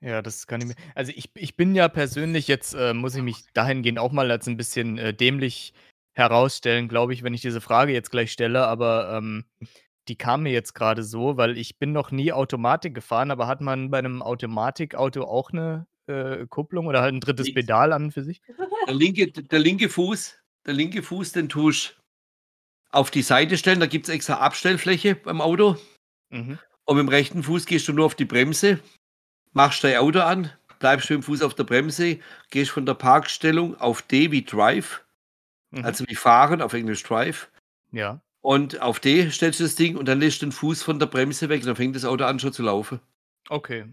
A: Ja, das kann ich mir. Also ich, ich bin ja persönlich, jetzt äh, muss ich mich dahingehend auch mal als ein bisschen äh, dämlich herausstellen, glaube ich, wenn ich diese Frage jetzt gleich stelle, aber ähm, die kam mir jetzt gerade so, weil ich bin noch nie Automatik gefahren, aber hat man bei einem Automatikauto auch eine äh, Kupplung oder halt ein drittes
C: Nix.
A: Pedal an für sich?
C: Der linke, der linke Fuß, der linke Fuß, den tust auf die Seite stellen, da gibt es extra Abstellfläche beim Auto.
A: Mhm.
C: Und mit dem rechten Fuß gehst du nur auf die Bremse, machst dein Auto an, bleibst mit dem Fuß auf der Bremse, gehst von der Parkstellung auf D wie Drive,
A: Mhm.
C: also wie fahren, auf Englisch Drive.
A: ja.
C: Und auf D stellst du das Ding und dann lässt du den Fuß von der Bremse weg, dann fängt das Auto an schon zu laufen.
A: Okay.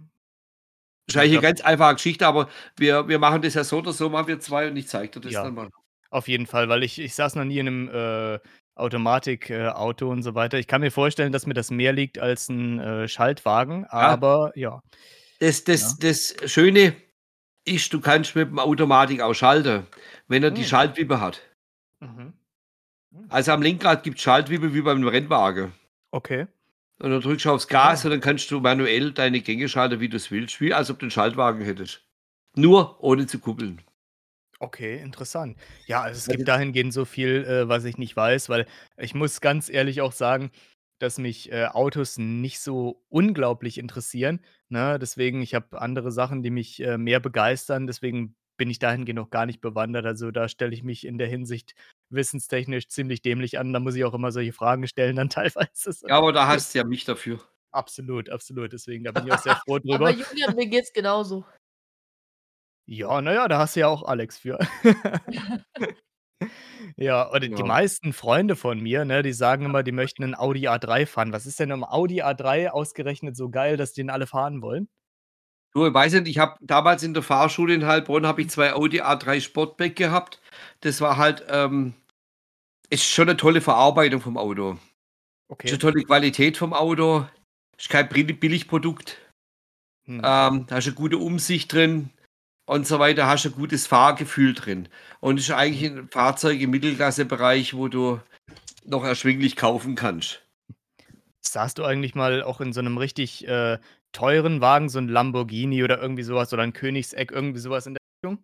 A: Ja.
C: eine ganz einfache Geschichte, aber wir, wir machen das ja so oder so, machen wir zwei und ich zeige dir das
A: Ja.
C: dann mal.
A: Auf jeden Fall, weil ich, ich saß noch nie in einem äh, Automatikauto und so weiter. Ich kann mir vorstellen, dass mir das mehr liegt als ein äh, Schaltwagen, aber ja.
C: Das, das, das Schöne ist, du kannst mit dem Automatik auch schalten, wenn er die
A: Hm.
C: Schaltwippe hat.
A: Mhm.
C: Also am Lenkrad gibt es Schaltwippe wie beim Rennwagen.
A: Okay.
C: Und dann drückst du aufs Gas
A: Ah.
C: und dann kannst du manuell deine Gänge schalten, wie du es willst, wie als ob du einen Schaltwagen hättest. Nur ohne zu kuppeln.
A: Okay, interessant. Ja, also es gibt dahingehend so viel, äh, was ich nicht weiß, weil ich muss ganz ehrlich auch sagen, dass mich äh, Autos nicht so unglaublich interessieren. Ne? Deswegen, ich habe andere Sachen, die mich äh, mehr begeistern. Deswegen bin ich dahingehend noch gar nicht bewandert. Also da stelle ich mich in der Hinsicht wissenstechnisch ziemlich dämlich an. Da muss ich auch immer solche Fragen stellen, dann <laughs> teilweise.
C: Ja, aber da hast du ja mich dafür.
A: Absolut, absolut. Deswegen, da bin ich auch sehr froh <laughs>
B: Aber
A: drüber.
B: Julian, mir geht's genauso.
A: Ja, naja, da hast du ja auch Alex für. <laughs> Ja, oder die
C: Ja.
A: meisten Freunde von mir, ne, die sagen immer, die möchten 'nen Audi A3 fahren. Was ist denn am Audi A3 ausgerechnet so geil, dass den alle fahren wollen?
C: Du, ich weiß nicht, ich habe damals in der Fahrschule in Heilbronn habe ich zwei Audi A3 Sportback gehabt. Das war halt, ähm, ist schon eine tolle Verarbeitung vom Auto. Ist
A: Okay.
C: eine tolle Qualität vom Auto. Ist kein Billig- Billigprodukt.
A: Hm.
C: Ähm, hast du eine gute Umsicht drin und so weiter, hast du ein gutes Fahrgefühl drin. Und ist eigentlich ein Fahrzeug im Mittelklassebereich, wo du noch erschwinglich kaufen kannst.
A: Saßt du eigentlich mal auch in so 'nem richtig, äh, teuren Wagen, so 'n Lamborghini oder irgendwie so was oder 'n Königsegg, irgendwie so was in der Richtung?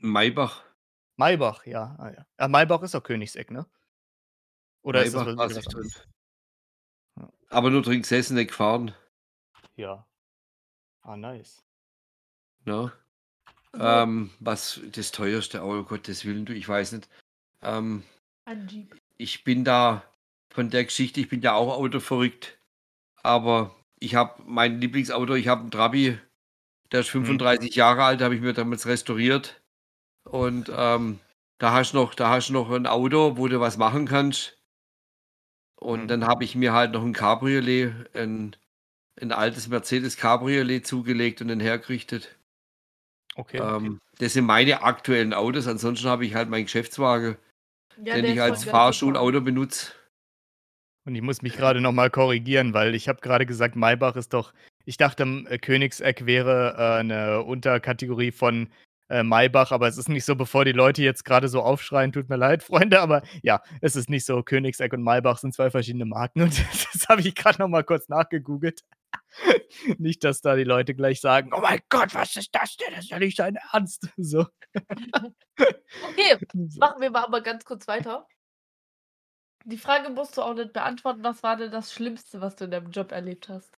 C: Maybach.
A: Maybach, ja, ah ja. Ah, Maybach ist doch Königsegg, ne? Oder ist das
C: Maybach
A: was
C: drin.
A: Ja.
C: Aber nur drin gesessen, nicht gefahren,
A: Ja. Ah, nice.
C: ne?
B: Ja.
C: Ähm, was das teuerste, oh Gottes Willen, du, ich weiß nicht. Ähm,
B: Ein Jeep.
C: ich bin da von der Geschichte, ich bin ja auch autoverrückt, aber ich habe mein Lieblingsauto, ich habe einen Trabi, der ist
A: Mhm.
C: 35 Jahre alt, habe ich mir damals restauriert. Und ähm, da hast du noch, da hast noch ein Auto, wo du was machen kannst. Und
A: Mhm.
C: dann habe ich mir halt noch ein Cabriolet, ein, ein altes Mercedes Cabriolet zugelegt und den hergerichtet.
A: Okay, okay.
C: Ähm, das sind meine aktuellen Autos. Ansonsten habe ich halt meinen Geschäftswagen,
B: Ja,
C: den ich als. Fahrschulauto benutze.
A: Und ich muss mich grade noch mal korrigieren, weil ich habe grade gesagt, Maybach ist doch ich dachte, äh, Königsegg wäre, äh, 'ne Unterkategorie von, äh, Maybach, aber es ist nicht so, bevor die Leute jetzt grade so aufschreien, tut mir leid, <laughs> Freunde, aber ja, es ist nicht so. Königsegg und Maybach sind 2 verschiedene Marken und <laughs> das habe ich grad noch mal kurz nachgegoogelt. <laughs> Nicht, dass da die Leute gleich sagen: „Oh mein Gott, was ist das denn? Das ist ja nicht dein Ernst.“ So.
B: Okay, machen wir mal aber ganz kurz weiter. Die Frage musst du auch nicht beantworten. Was war denn das Schlimmste, was du in deinem Job erlebt hast?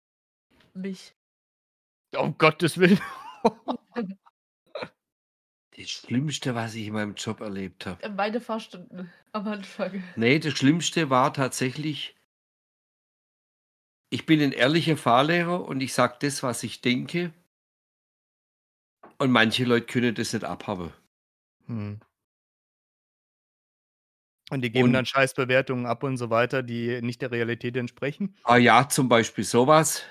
B: Mich.
A: Um Gottes Willen.
C: Das Schlimmste, was ich in meinem Job erlebt habe.
B: Meine Fahrstunden am Anfang.
C: Ne, das Schlimmste war tatsächlich ich bin 'n ehrlicher Fahrlehrer und ich sage das, was ich denke. Und manche Leute können das nicht abhaben.
A: Mhm. Und die geben
C: Und
A: dann Scheißbewertungen ab und so weiter, die nicht der Realität entsprechen?
C: Ah ja, zum Beispiel so was.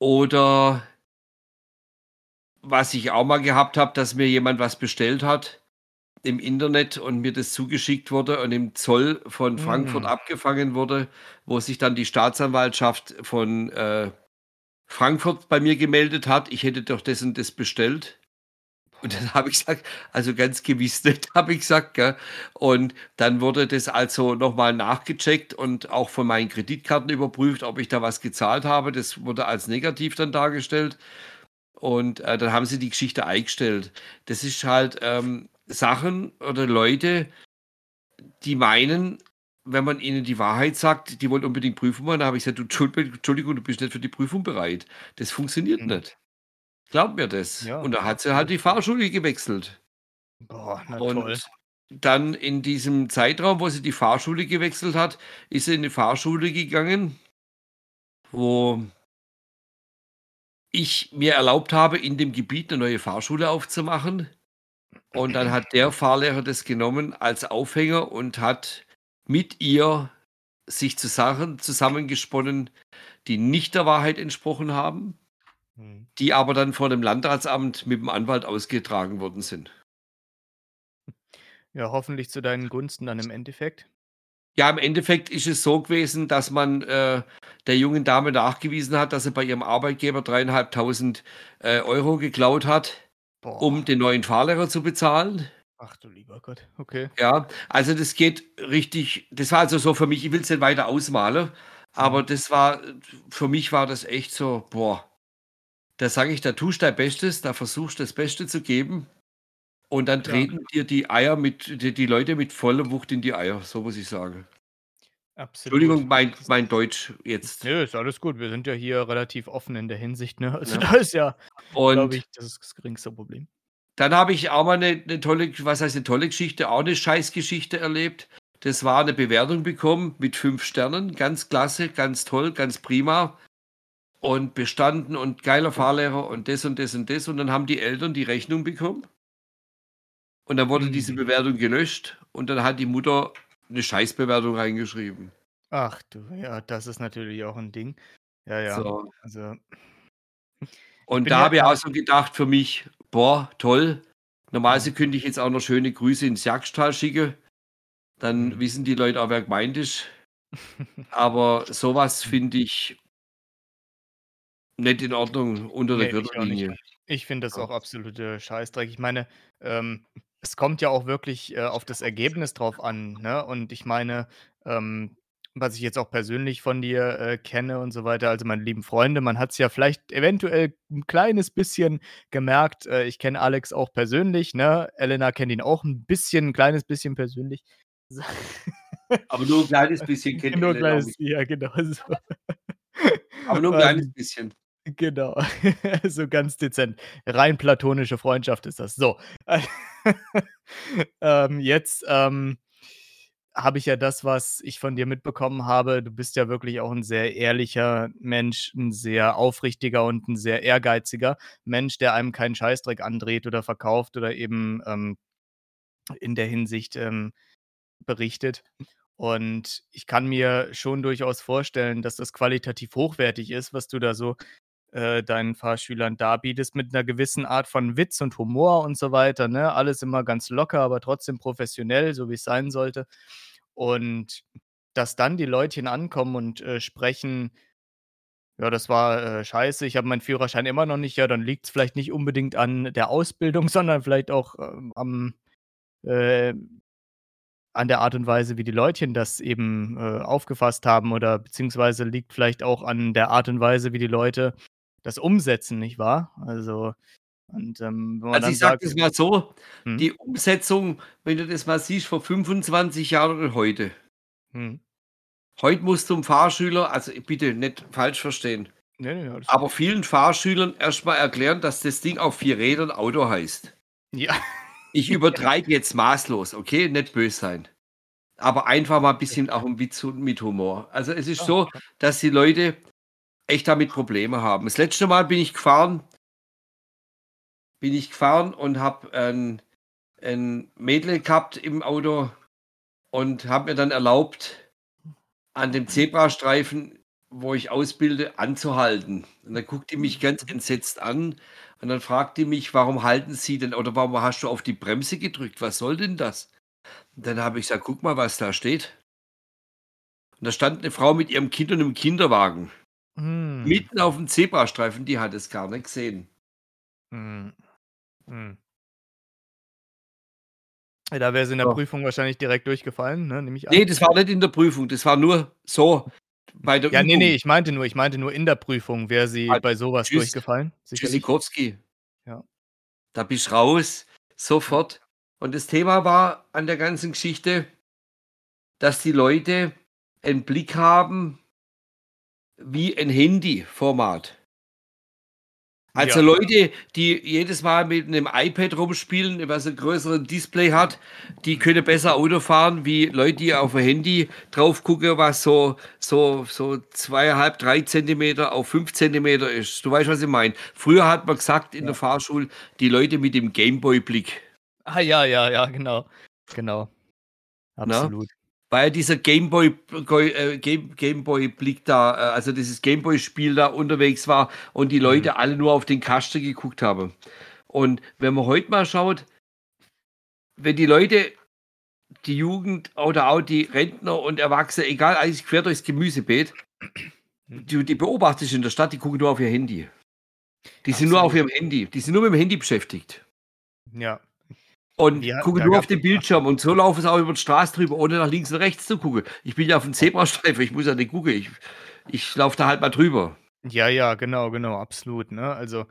C: Oder was ich auch mal gehabt habe, dass mir jemand was bestellt hat im Internet und mir das zugeschickt wurde und im Zoll von Frankfurt
A: Mhm.
C: abgefangen wurde, wo sich dann die Staatsanwaltschaft von, äh, Frankfurt bei mir gemeldet hat, ich hätte doch das und das bestellt. Und dann habe ich gesagt also ganz gewiss nicht, habe ich gesagt, gell? Und dann wurde das also noch mal nachgecheckt und auch von meinen Kreditkarten überprüft, ob ich da was gezahlt habe. Das wurde als negativ dann dargestellt. Und, äh, dann haben sie die Geschichte eingestellt. Das ist halt, ähm, Sachen oder Leute, die meinen, wenn man ihnen die Wahrheit sagt, die wollen unbedingt Prüfung machen. Da habe ich gesagt: „Du Entschuld Entschuldigung, du bist nicht für die Prüfung bereit. Das funktioniert
A: Mhm.
C: nicht. Glaub mir das.“
A: Ja,
C: Und da hat sie halt die. Fahrschule gewechselt.
A: Boah, na toll.
C: Und dann in diesem Zeitraum, wo sie die Fahrschule gewechselt hat, ist sie in 'ne Fahrschule gegangen wo ich mir erlaubt habe, in dem Gebiet 'ne neue Fahrschule aufzumachen. Und dann hat der Fahrlehrer das genommen als Aufhänger und hat mit ihr sich zu Sachen zusammengesponnen, die nicht der Wahrheit entsprochen haben,
A: Mhm.
C: die aber dann vor dem Landratsamt mit dem Anwalt ausgetragen worden sind.
A: Ja, hoffentlich zu deinen Gunsten dann im Endeffekt.
C: Ja, im Endeffekt ist es so gewesen, dass man, äh, der jungen Dame nachgewiesen hat, dass sie bei ihrem Arbeitgeber 3.500, äh, Euro geklaut hat, um
A: Boah.
C: den neuen Fahrlehrer zu bezahlen.
A: Ach du lieber Gott, okay.
C: Ja, also das geht richtig das war also so für mich ich will's nicht weiter ausmalen, aber
A: Mhm.
C: das war für mich war das echt so, boah. Da sage ich, da tust dein Bestes, da versuchst das Beste zu geben und dann
A: Ja.
C: treten dir die Eier mit die die Leute mit voller Wucht in die Eier, so muss ich sagen.
A: Absolut.
C: Entschuldigung, mein mein Deutsch jetzt.
A: Nö, ist alles gut. Wir sind ja hier relativ offen in der Hinsicht, ne? Also,
C: Ja. <laughs>
A: da ist ja, glaube ich, das ist das geringste Problem.
C: dann habe ich auch mal 'ne 'ne tolle was heißt 'ne tolle Geschichte, auch 'ne Scheißgeschichte erlebt. Das war 'ne Bewertung bekommen mit 5 Sternen, ganz klasse, ganz toll, ganz prima und bestanden und geiler Fahrlehrer und das und das und das und dann haben die Eltern die Rechnung bekommen. Und dann wurde diese
A: Mhm.
C: Bewertung gelöscht und dann hat die Mutter 'ne Scheißbewertung reingeschrieben.
A: Ach du, ja, das ist natürlich auch 'n Ding. Ja, ja.
C: So.
A: Also ich
C: Und da
A: ja
C: habe ich auch so gedacht für mich: „Boah, toll. Normalerweise könnte ich jetzt auch noch schöne Grüße ins Jagdtal schicken. Dann
A: Mhm.
C: wissen die Leute auch, wer gemeint ist.“ <laughs> Aber so was
A: Mhm.
C: finde ich nicht in Ordnung unter der
A: Ne, ich nicht.
C: Gürtellinie.
A: Ich finde das auch absoluter Scheißdreck. Ich meine, ähm, es kommt ja auch wirklich, äh, auf das Ergebnis drauf an, ne? Und ich meine, ähm, was ich jetzt auch persönlich von dir, äh, kenne und so weiter, also meine lieben Freunde, man hat's ja vielleicht eventuell 'n kleines bisschen gemerkt. Äh, ich kenne Alex auch persönlich, ne? Elena kennt ihn auch 'n bisschen 'n kleines bisschen persönlich.
C: Aber nur 'n kleines bisschen <laughs> kennt
A: Nur
C: Elena
A: kleines ja, genau so.
C: Aber nur 'n <laughs> kleines
A: Ähm,
C: bisschen.
A: Genau, <laughs> so ganz dezent. Rein platonische Freundschaft ist das. So. <laughs> Ähm, jetzt, ähm, habe ich ja das, was ich von dir mitbekommen habe du bist ja wirklich auch 'n sehr ehrlicher Mensch, 'n sehr aufrichtiger und 'n sehr ehrgeiziger Mensch, der einem keinen Scheißdreck andreht oder verkauft oder eben, ähm, in der Hinsicht, ähm, berichtet. Und ich kann mir schon durchaus vorstellen, dass das qualitativ hochwertig ist, was du da so, äh, deinen Fahrschülern darbietest mit 'ner gewissen Art von Witz und Humor und so weiter, ne? Alles immer ganz locker, aber trotzdem professionell, so wie's sein sollte. Und dass dann die Leutchen ankommen und, äh, sprechen: „Ja, das war, äh, scheiße, ich habe meinen Führerschein immer noch nicht.“ Ja, dann liegt's vielleicht nicht unbedingt an der Ausbildung, <laughs> sondern vielleicht auch, ähm, am, äh an der Art und Weise, wie die Leutchen das eben, äh, aufgefasst haben oder beziehungsweise liegt vielleicht auch an der Art und Weise, wie die Leute das umsetzen, nicht wahr? Also und, ähm, wenn man
C: Also, ich sage das mal so,
A: Mhm.
C: die Umsetzung, wenn du das mal siehst vor 25 Jahren und heute.
A: Mhm.
C: Heute musst du 'm Fahrschüler also, bitte nicht falsch verstehen,
A: Ne, ne, alles gut.
C: aber vielen Fahrschülern erst mal erklären, dass das Ding auf 4 Rädern Auto heißt.
A: Ja. <laughs>
C: Ich übertreibe jetzt maßlos, okay? Nicht böse sein. Aber einfach mal 'n bisschen <laughs> auch 'n Witz und mit Humor. Also, es ist so, dass die Leute echt damit Probleme haben. Das letzte Mal bin ich gefahren bin ich gefahren und habe 'n 'n Mädel gehabt im Auto und habe mir dann erlaubt, an dem Zebrastreifen, wo ich ausbilde, anzuhalten. Und dann guckt die mich ganz entsetzt an und dann fragt die mich: „Warum halten Sie denn oder warum hast du auf die Bremse gedrückt? Was soll denn das?“ Und dann habe ich gesagt: „Guck mal, was da steht.“ Und da stand 'ne Frau mit ihrem Kind und 'nem Kinderwagen
A: Hm.
C: mitten aufm Zebrastreifen, die hat es gar nicht gesehen.
A: Mhm. Ja, da wäre sie in der
C: Ja.
A: Prüfung wahrscheinlich direkt durchgefallen, ne, nehme ich an.
C: Ne, das war nicht in der Prüfung, das war nur so bei der
A: Ja,
C: Übung.
A: ne, ich meinte nur ich meinte nur in der Prüfung wäre sie
C: Ah,
A: bei so was
C: tschüss.
A: durchgefallen.
C: Tschüssikowski.
A: Ja.
C: Da bist raus, sofort. Und das Thema war an der ganzen Geschichte, dass die Leute 'n Blick haben wie 'n Handyformat. Also,
A: Ja.
C: Leute, die jedes Mal mit 'nem iPad rumspielen, was 'n größeren Display hat, die können besser Auto fahren wie Leute, die auf 'n Handy drauf gucken, was so so so 2,5, 3 Zentimeter auf 5 Zentimeter ist. Du weißt, was ich meine. Früher hat man gesagt in
A: Ja.
C: der Fahrschule, die Leute mit dem Gameboy-Blick.
A: Ah, ja, ja, ja, genau. Genau. Absolut.
C: Weil dieser Gameboy äh, Game Gameboy-Blick da äh, also dieses Gameboy-Spiel da unterwegs war und die Leute
A: Mhm.
C: alle nur auf den Kasten geguckt haben. Und wenn man heute mal schaut wenn die Leute die Jugend oder auch die Rentner und Erwachsene, egal, eigentlich quer durchs Gemüsebeet, du die beobachtest in der Stadt, die gucken nur auf ihr Handy. Die sind nur auf
A: Absolut.
C: ihrem Handy. Die sind nur mit dem Handy beschäftigt.
A: Ja.
C: Und
A: Ja,
C: gucken
A: da
C: nur auf den Bildschirm und so laufen sie auch über die Straße drüber, ohne nach links und rechts zu gucken. Ich bin ja auf'm Zebrastreifen, ich muss ja nicht gucken. Ich ich laufe da halt mal drüber.
A: Ja, ja, genau, genau, absolut, ne? Also,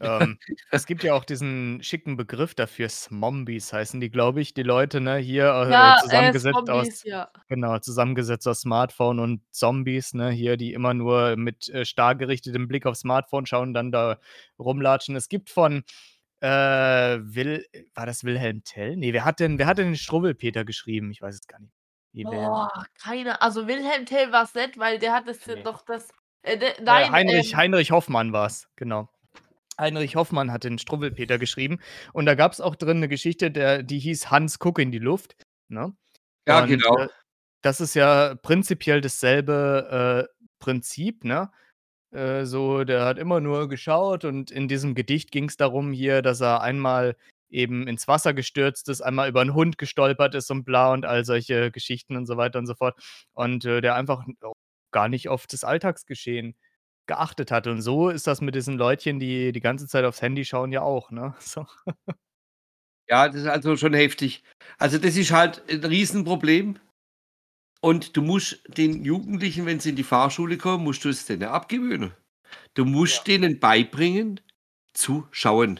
A: ähm, <laughs> es gibt ja auch diesen schicken Begriff dafür, Smombies heißen die, glaube ich, die Leute, ne, hier, äh,
B: Ja, äh,
A: zusammengesetzt
B: Zombies,
A: aus
B: ja.
A: genau, zusammengesetzt aus Smartphone und Zombies, ne, hier, die immer nur mit, äh, starr gerichtetem Blick aufs Smartphone schauen, dann da rumlatschen. Es gibt von, äh, Wil war das Wilhelm Tell? Ne, wer hat denn wer hat denn den Struwwelpeter geschrieben? Ich weiß es gar nicht.
B: Boah, keine also, Wilhelm Tell war's nicht, weil der hat das ja
A: Ne.
B: doch das äh, de
A: Äh,
B: nein,
A: Heinrich
B: ähm
A: Heinrich Hoffmann war's, genau. Heinrich Hoffmann hat den Struwwelpeter geschrieben und da gab's auch drin 'ne Geschichte, der die hieß „Hans guck in die Luft“, ne?
C: Ja,
A: Und,
C: genau.
A: äh, das ist ja prinzipiell dasselbe, äh, Prinzip, ne? Äh, so, der hat immer nur geschaut und in diesem Gedicht ging's darum hier, dass er einmal eben ins Wasser gestürzt ist, einmal über 'n Hund gestolpert ist und bla und all solche Geschichten und so weiter und so fort. Und, äh, der einfach gar nicht auf das Alltagsgeschehen geachtet hat. Und so ist das mit diesen Leutchen, die die ganze Zeit aufs Handy schauen, ja auch, ne? <laughs> So.
C: Ja, das ist also schon heftig. Also, das ist halt 'n Riesenproblem. Und du musst den Jugendlichen, wenn sie in die Fahrschule kommen, musst du es denen abgewöhnen. Du musst
A: Ja.
C: denen beibringen, zu schauen.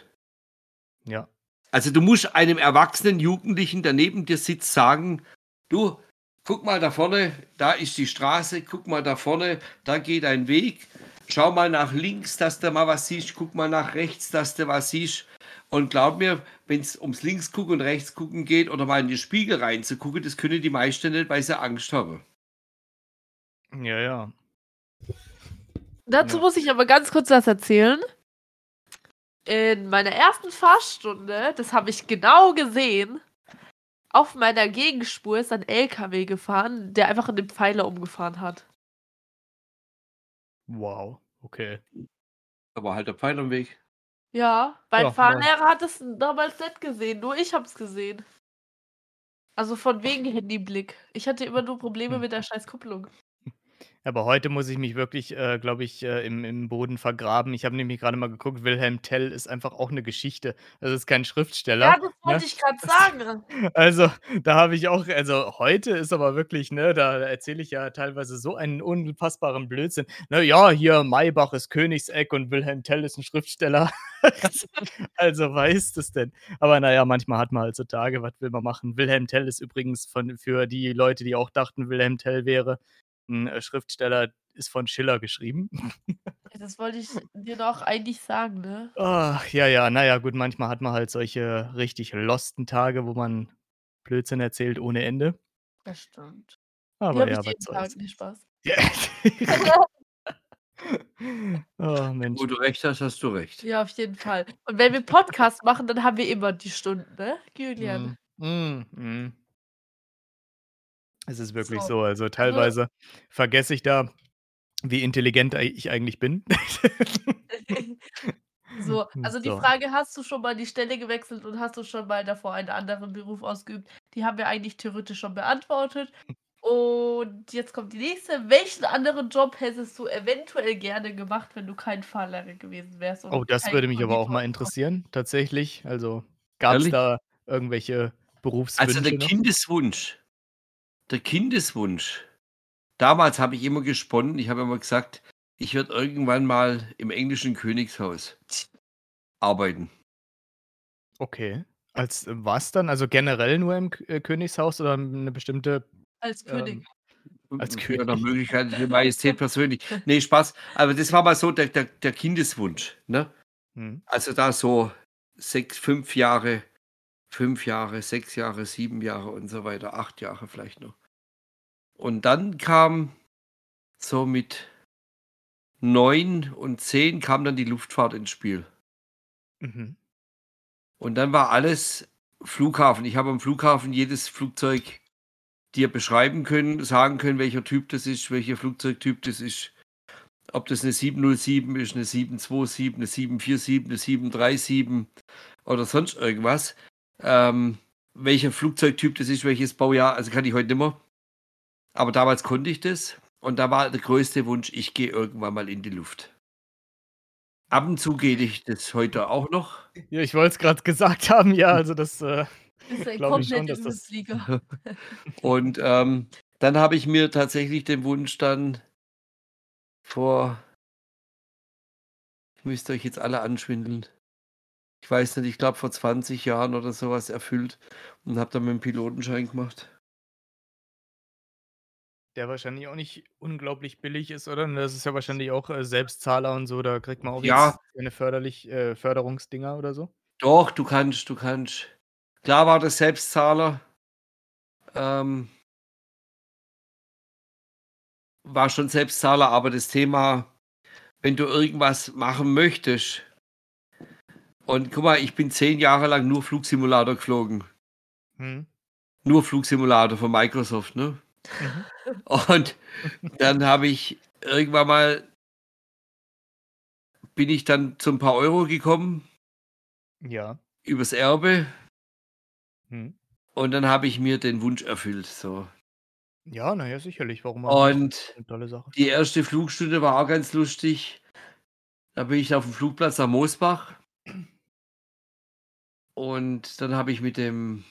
A: Ja.
C: Also, du musst einem erwachsenen Jugendlichen, der neben dir sitzt, sagen: „Du, guck mal da vorne, da ist die Straße, guck mal da vorne, da geht ein Weg. Schau mal nach links, dass du mal was siehst, guck mal nach rechts, dass du was siehst.“ Und glaub mir, wenn's ums Links-Gucken und Rechts-Gucken geht oder mal in den Spiegel reinzugucken, das können die meisten nicht, weil sie Angst haben.
A: Ja, ja.
B: Dazu
A: Ja.
B: muss ich aber ganz kurz was erzählen. In meiner ersten Fahrstunde, das habe ich genau gesehen, auf meiner Gegenspur ist ein LKW gefahren, der einfach in den Pfeiler umgefahren hat.
A: Wow, okay.
C: Da war halt der Pfeiler im Weg.
B: Ja, mein
A: Ja, ja.
B: Fahrlehrer hat es damals nicht gesehen, nur ich habe es gesehen. Also, von wegen Handyblick. Ich hatte immer nur Probleme
A: Hm.
B: mit der scheiß Kupplung.
A: Aber heute muss ich mich wirklich, äh, glaube ich, äh, im im Boden vergraben. Ich habe nämlich grade mal geguckt, Wilhelm Tell ist einfach auch 'ne Geschichte. Das ist kein
B: Ja,
A: Schriftsteller,
B: das
A: ne?
B: wollte ich grad
A: Das
B: sagen. <laughs>
A: also, da habe ich auch also, heute ist aber wirklich, ne da erzähle ich ja teilweise so einen unfassbaren Blödsinn. Ne, ja, hier Maybach ist Königseck und Wilhelm Tell ist 'n Schriftsteller. <laughs> Also, wer ist das denn? Aber na ja, manchmal hat man halt so Tage, was will man machen? Wilhelm Tell ist übrigens von für die Leute, die auch dachten, Wilhelm Tell wäre Schriftsteller, ist von Schiller geschrieben. <laughs>
B: Das wollte ich dir doch eigentlich sagen, ne?
A: Ach, ja, ja, na ja, gut, manchmal hat man halt solche richtig losten Tage, wo man Blödsinn erzählt ohne Ende.
B: Das stimmt.
A: Aber ja, was
B: jeden Tag,
A: soll's.
B: ne, Spaß.
A: Ja. <laughs> Oh, Mensch.
C: Wo du recht hast, hast du recht.
B: Ja, auf jeden Fall. Und wenn wir Podcast machen, dann haben wir immer die Stunden, ne, Julian?
A: Mhm. Mhm, mhm. Es ist wirklich
B: So,
A: so. Also,
B: also
A: teilweise vergesse ich da, wie intelligent ich eigentlich bin. <laughs>
B: So, <laughs>
A: Hm,
B: also die
A: so.
B: Frage: „Hast du schon mal die Stelle gewechselt und hast du schon mal davor einen anderen Beruf ausgeübt?“ Die haben wir eigentlich theoretisch schon beantwortet. Und jetzt kommt die nächste. Welchen anderen Job hättest du eventuell gerne gemacht, wenn du kein Fahrlehrer gewesen wärst
A: Oh, das würde mich aber auch mal interessieren, tatsächlich. Also, gab's
C: Ehrlich?
A: da irgendwelche
C: Also, der
A: Berufswünsche noch?
C: Kindeswunsch der Kindeswunsch. Damals habe ich immer gesponnen. Ich habe immer gesagt, ich werde irgendwann mal im englischen Königshaus arbeiten.
A: Okay. Als was dann? Also, generell nur im äh, Königshaus oder 'ne bestimmte
B: Als König.
A: ähm, als König?
C: Möglichkeit Ihre Majestät <laughs> persönlich. Ne, Spaß. Aber das war mal so der der der Kindeswunsch, ne?
A: Mhm.
C: Also, da so 6, 5 Jahre 5 Jahre, 6 Jahre, 7 Jahre und so weiter, 8 Jahre vielleicht noch. Und dann kam so mit 9 und 10 kam dann die Luftfahrt ins Spiel.
A: Mhm.
C: Und dann war alles Flughafen. Ich habe am Flughafen jedes Flugzeug dir beschreiben können, sagen können, welcher Typ das ist, welcher Flugzeugtyp das ist. Ob das 'ne 707 ist, 'ne 727, 'ne 747, 'ne 737 oder sonst irgendwas. Ähm, welcher Flugzeugtyp das ist, welches Baujahr, also, kann ich heute nicht mehr. Aber damals konnte ich das und da war der größte Wunsch, ich gehe irgendwann mal in die Luft. Ab und zu geht ich das heute auch noch.
A: Ja, ich wollte es grad gesagt haben, ja, also, das, äh,
B: ein
A: ich schon,
B: kompletter
A: dass das. <laughs>
C: Und, ähm, dann habe ich mir tatsächlich den Wunsch dann vor ich müsste euch jetzt alle anschwindeln. Ich weiß nicht, ich glaube vor 20 Jahren oder so was erfüllt und habe dann meinen Pilotenschein gemacht.
A: Der wahrscheinlich auch nicht unglaublich billig ist, oder? Das ist ja wahrscheinlich auch, äh, Selbstzahler und so, da kriegt man auch
C: Ja.
A: keine förderlich äh, Förderungsdinger oder so?
C: Doch, du kannst du kannst klar war das Selbstzahler. Ähm war schon Selbstzahler, aber das Thema, wenn du irgendwas machen möchtest und guck mal, ich bin 10 Jahre lang nur Flugsimulator geflogen.
A: Mhm.
C: Nur Flugsimulator von Microsoft, ne?
A: Mhm. <laughs>
C: Und dann habe ich irgendwann mal bin ich dann zu 'n paar Euro gekommen
A: Ja.
C: übers Erbe.
A: Mhm.
C: Und dann habe ich mir den Wunsch erfüllt, so.
A: Ja, na ja, sicherlich, warum auch?
C: Und
A: tolle Sache.
C: die 1. Flugstunde war auch ganz lustig. Da bin ich auf'm Flugplatz am Mosbach. Und dann habe ich mit dem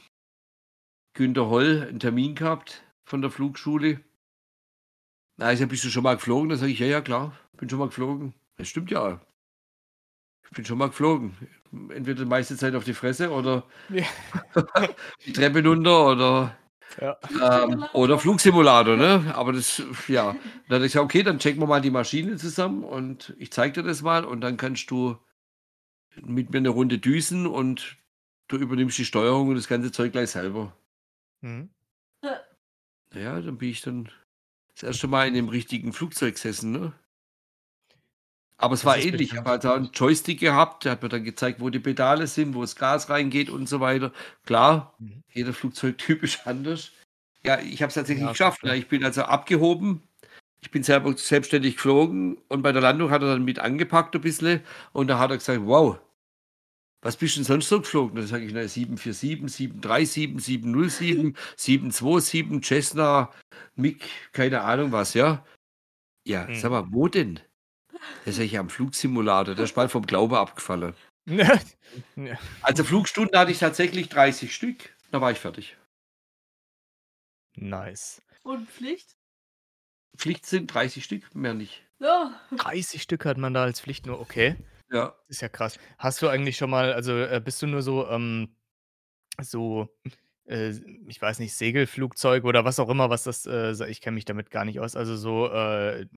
C: Günter Holl 'n Termin gehabt von der Flugschule. Na, ist er: „Bist du schon mal geflogen?“ Da sage ich: „Ja, ja, klar, bin schon mal geflogen.“ Das stimmt ja. Ich bin schon mal geflogen. Entweder die meiste Zeit auf die Fresse oder
A: Ja. <laughs>
C: die Treppe runter oder,
A: Ja.
C: ähm oder Flugsimulator, ne? Aber das ja. Dann habe ich gesagt: „Okay, dann checken wir mal die Maschine zusammen und ich zeige dir das mal und dann kannst du mit mir 'ne Runde düsen und du übernimmst die Steuerung und das ganze Zeug gleich selber.“
A: Mhm.
B: Ja.
C: Na ja, dann bin ich dann das 1. Mal in dem richtigen Flugzeug gesessen, ne? Aber es
A: Das
C: war ähnlich. Ich habe halt da 'n Joystick gehabt, der hat mir dann gezeigt, wo die Pedale sind, wo das Gas reingeht und so weiter. Klar,
A: Mhm.
C: jeder Flugzeugtyp <laughs> ist anders. Ja, ich habe es tatsächlich
A: Ja,
C: geschafft,
A: klar.
C: ne? Ich bin also abgehoben. Ich bin selber selbstständig geflogen und bei der Landung hat er dann mit angepackt 'n bisschen und da hat er gesagt: „Wow, was bist 'n sonst so geflogen?“ Da sage ich: „Na, 747, 737, 707, 727, Cessna, MiG“, keine Ahnung was, ja. Ja,
A: Hm.
C: sag mal, wo denn? Der ist ja am Flugsimulator, der ist bald vom Glaube abgefallen.
A: Ja. <laughs>
C: Also Flugstunden hatte ich tatsächlich 30 Stück, da war ich fertig.
A: Nice.
B: Und Pflicht?
C: Pflicht sind 30 Stück, mehr nicht.
B: Ja.
A: 30 Stück hat man da als Pflicht nur, okay.
C: Ja.
A: Ist ja krass. Hast du eigentlich schon mal, also äh, bist du nur so, ähm, so, äh, ich weiß nicht, Segelflugzeug oder was auch immer, was das, äh, ich kenne mich damit gar nicht aus, also so äh,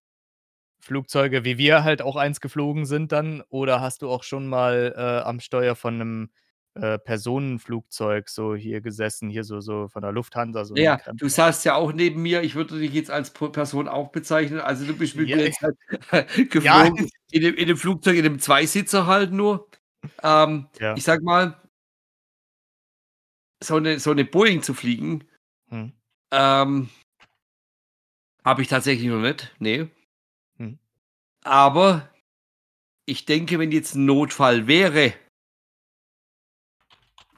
A: Flugzeuge, wie wir halt auch eins geflogen sind dann, oder hast du auch schon mal äh, am Steuer von einem äh, Personenflugzeug so hier gesessen, hier so, so von der Lufthansa, so
C: Ja, du saßt ja auch neben mir. Ich würde dich jetzt als Person auch bezeichnen. Also du bist mit
A: Ja,
C: mir jetzt <laughs> halt geflogen <laughs> in, dem, in dem Flugzeug, in dem Zweisitzer halt nur. Ähm,
A: Ja.
C: Ich sag mal, so eine, so eine Boeing zu fliegen,
A: Hm.
C: ähm, habe ich tatsächlich noch nicht. Nee.
A: Hm.
C: Aber ich denke, wenn jetzt ein Notfall wäre,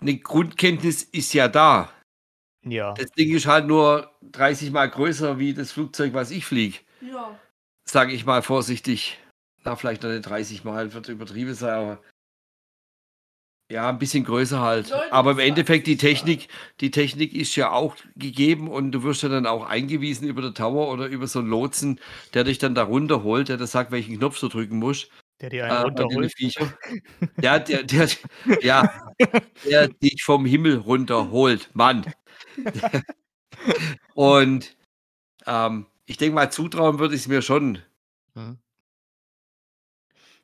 C: eine Grundkenntnis ist ja da.
A: Ja.
C: Das Ding ist halt nur 30 mal größer wie das Flugzeug, was ich fliege.
B: Ja.
C: Sage ich mal vorsichtig. Na, vielleicht noch nicht 30 Mal, wird übertrieben sein, aber ja, ein bisschen größer halt.
B: 29
C: Aber im Endeffekt, die. Technik, die Technik ist ja auch gegeben und du wirst ja dann auch eingewiesen über den Tower oder über so einen Lotsen, der dich dann da runterholt, der dir sagt, welchen Knopf du drücken musst.
A: Der dir
C: äh,
A: einen
C: die
A: runterholt.
C: Viecher. Ja, der, der, ja, der dich vom Himmel runterholt, Mann. Und ähm, ich denke mal, zutrauen würde ich es mir schon.
A: Mhm.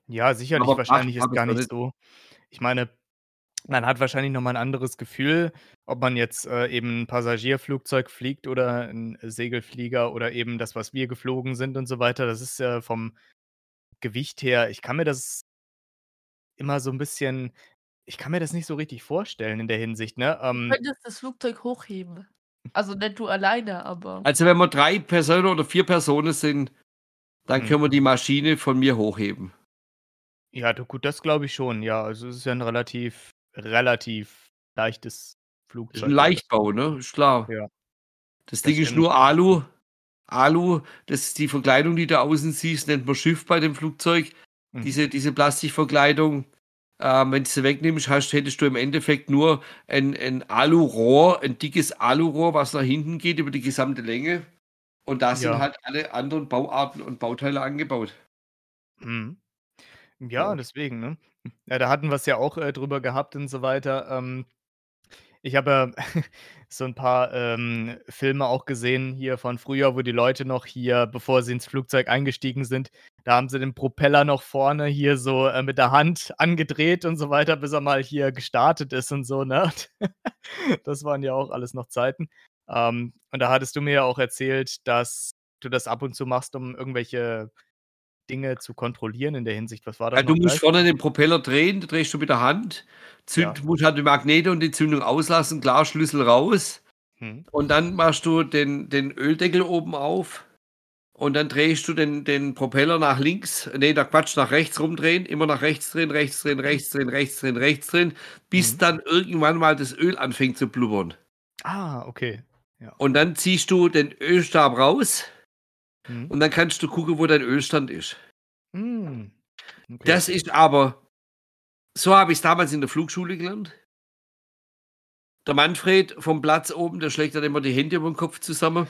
A: Ja, sicherlich,
C: Aber
A: wahrscheinlich ist gar nicht so. Ich meine, man hat wahrscheinlich noch mal 'n anderes Gefühl, ob man jetzt, äh, eben 'n Passagierflugzeug fliegt oder 'n Segelflieger oder eben das, was wir geflogen sind und so weiter. Das ist ja vom Gewicht her ich kann mir das immer so 'n bisschen ich kann mir das nicht so richtig vorstellen in der Hinsicht, ne?
B: Du
A: Ähm,
B: könntest das Flugzeug hochheben. Also nicht du alleine, aber
C: Also wenn wir drei Personen oder vier Personen sind, dann
A: Mhm.
C: können wir die Maschine von mir hochheben.
A: ja, du gut, das glaube ich schon, ja. Also, es ist ja 'n relativ relativ leichtes
C: Ist
A: Flugzeug.
C: ein Leichtbau, ne? Ist klar.
A: Ja.
C: Das
A: Das
C: Ding ist
A: stimmt.
C: nur Alu. Alu, das ist die Verkleidung, die du außen siehst, nennt man Schiff bei dem Flugzeug.
A: Mhm.
C: Diese, diese Plastikverkleidung. Ähm, wenn du sie wegnimmst, hast, hättest du im Endeffekt nur ein, ein Alurohr, ein dickes Alurohr, was nach hinten geht über die gesamte Länge. Und da sind
A: Ja.
C: halt alle anderen Bauarten und Bauteile angebaut.
A: Mhm. Ja, deswegen, ne? Ja, da hatten wir's ja auch, äh, drüber gehabt und so weiter. Ähm, ich habe ja <laughs> so 'n paar, ähm, Filme auch gesehen hier von früher, wo die Leute noch hier, bevor sie ins Flugzeug eingestiegen sind da haben sie den Propeller noch vorne hier so, äh, mit der Hand angedreht und so weiter, bis er mal hier gestartet ist und so, ne? <laughs> Das waren ja auch alles noch Zeiten. Ähm, und da hattest du mir ja auch erzählt, dass du das ab und zu machst, um irgendwelche Dinge zu kontrollieren in der Hinsicht. Was war das
C: Ja, du
A: noch
C: musst
A: gleich?
C: vorne den Propeller drehen, den drehst du mit der Hand, zünd,
A: Ja.
C: musst halt die Magnete und die Zündung auslassen, klar, Schlüssel raus.
A: Mhm.
C: Und dann machst du den, den Öldeckel oben auf und dann drehst du den, den Propeller nach links, nee, da Quatsch, nach rechts rumdrehen, immer nach rechts drehen, rechts drehen, rechts drehen, rechts drehen, rechts drehen, bis
A: Mhm.
C: dann irgendwann mal das Öl anfängt zu blubbern.
A: Ah, okay.
C: Und dann ziehst du den Ölstab raus
A: Mhm.
C: und dann kannst du gucken, wo dein Ölstand ist.
A: Hm. Okay.
C: Das ist aber, so habe ich es damals in der Flugschule gelernt. Der Manfred vom Platz oben, der schlägt dann immer die Hände über den Kopf zusammen.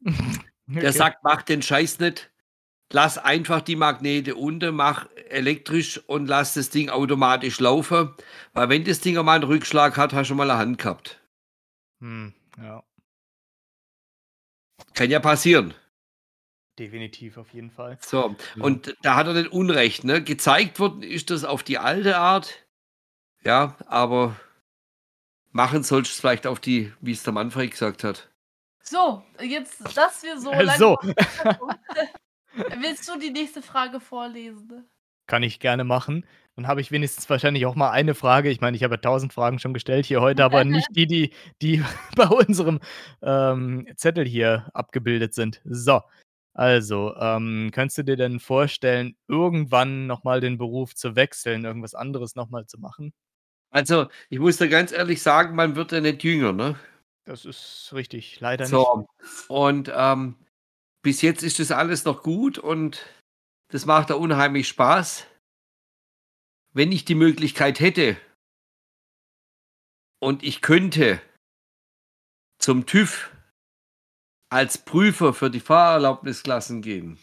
C: <laughs> Der
A: Okay.
C: sagt, mach den Scheiß nicht. Lass einfach die Magnete unten, mach elektrisch und lass das Ding automatisch laufen. Weil wenn das Ding mal einen Rückschlag hat, hast du mal eine Hand gehabt.
A: Hm, ja,
C: Kann ja passieren.
A: Definitiv auf jeden Fall.
C: So,
A: Ja.
C: und da hat er nicht Unrecht. Ne? Gezeigt worden ist das auf die alte Art. Ja, aber machen sollst du es vielleicht auf die, wie es der Manfred gesagt hat.
B: So, jetzt, dass wir so
A: Äh, <laughs>
B: lange.
A: so.
B: Willst du die nächste Frage vorlesen?
A: Kann ich gerne machen. Dann habe ich wenigstens wahrscheinlich auch mal eine Frage. Ich meine, ich habe ja 1000 Fragen schon gestellt hier heute, aber nicht die, die die <laughs> bei unserem, ähm, Zettel hier abgebildet sind. So, also, ähm, könntest du dir denn vorstellen, irgendwann noch mal den Beruf zu wechseln, irgendwas anderes noch mal zu machen?
C: Also, ich muss dir ganz ehrlich sagen, man wird ja nicht jünger, ne?
A: Das ist richtig, leider nicht.
C: So, und ähm, bis jetzt ist das alles noch gut und das macht da unheimlich Spaß. Wenn ich die Möglichkeit hätte und ich könnte zum TÜV als Prüfer für die Fahrerlaubnisklassen gehen,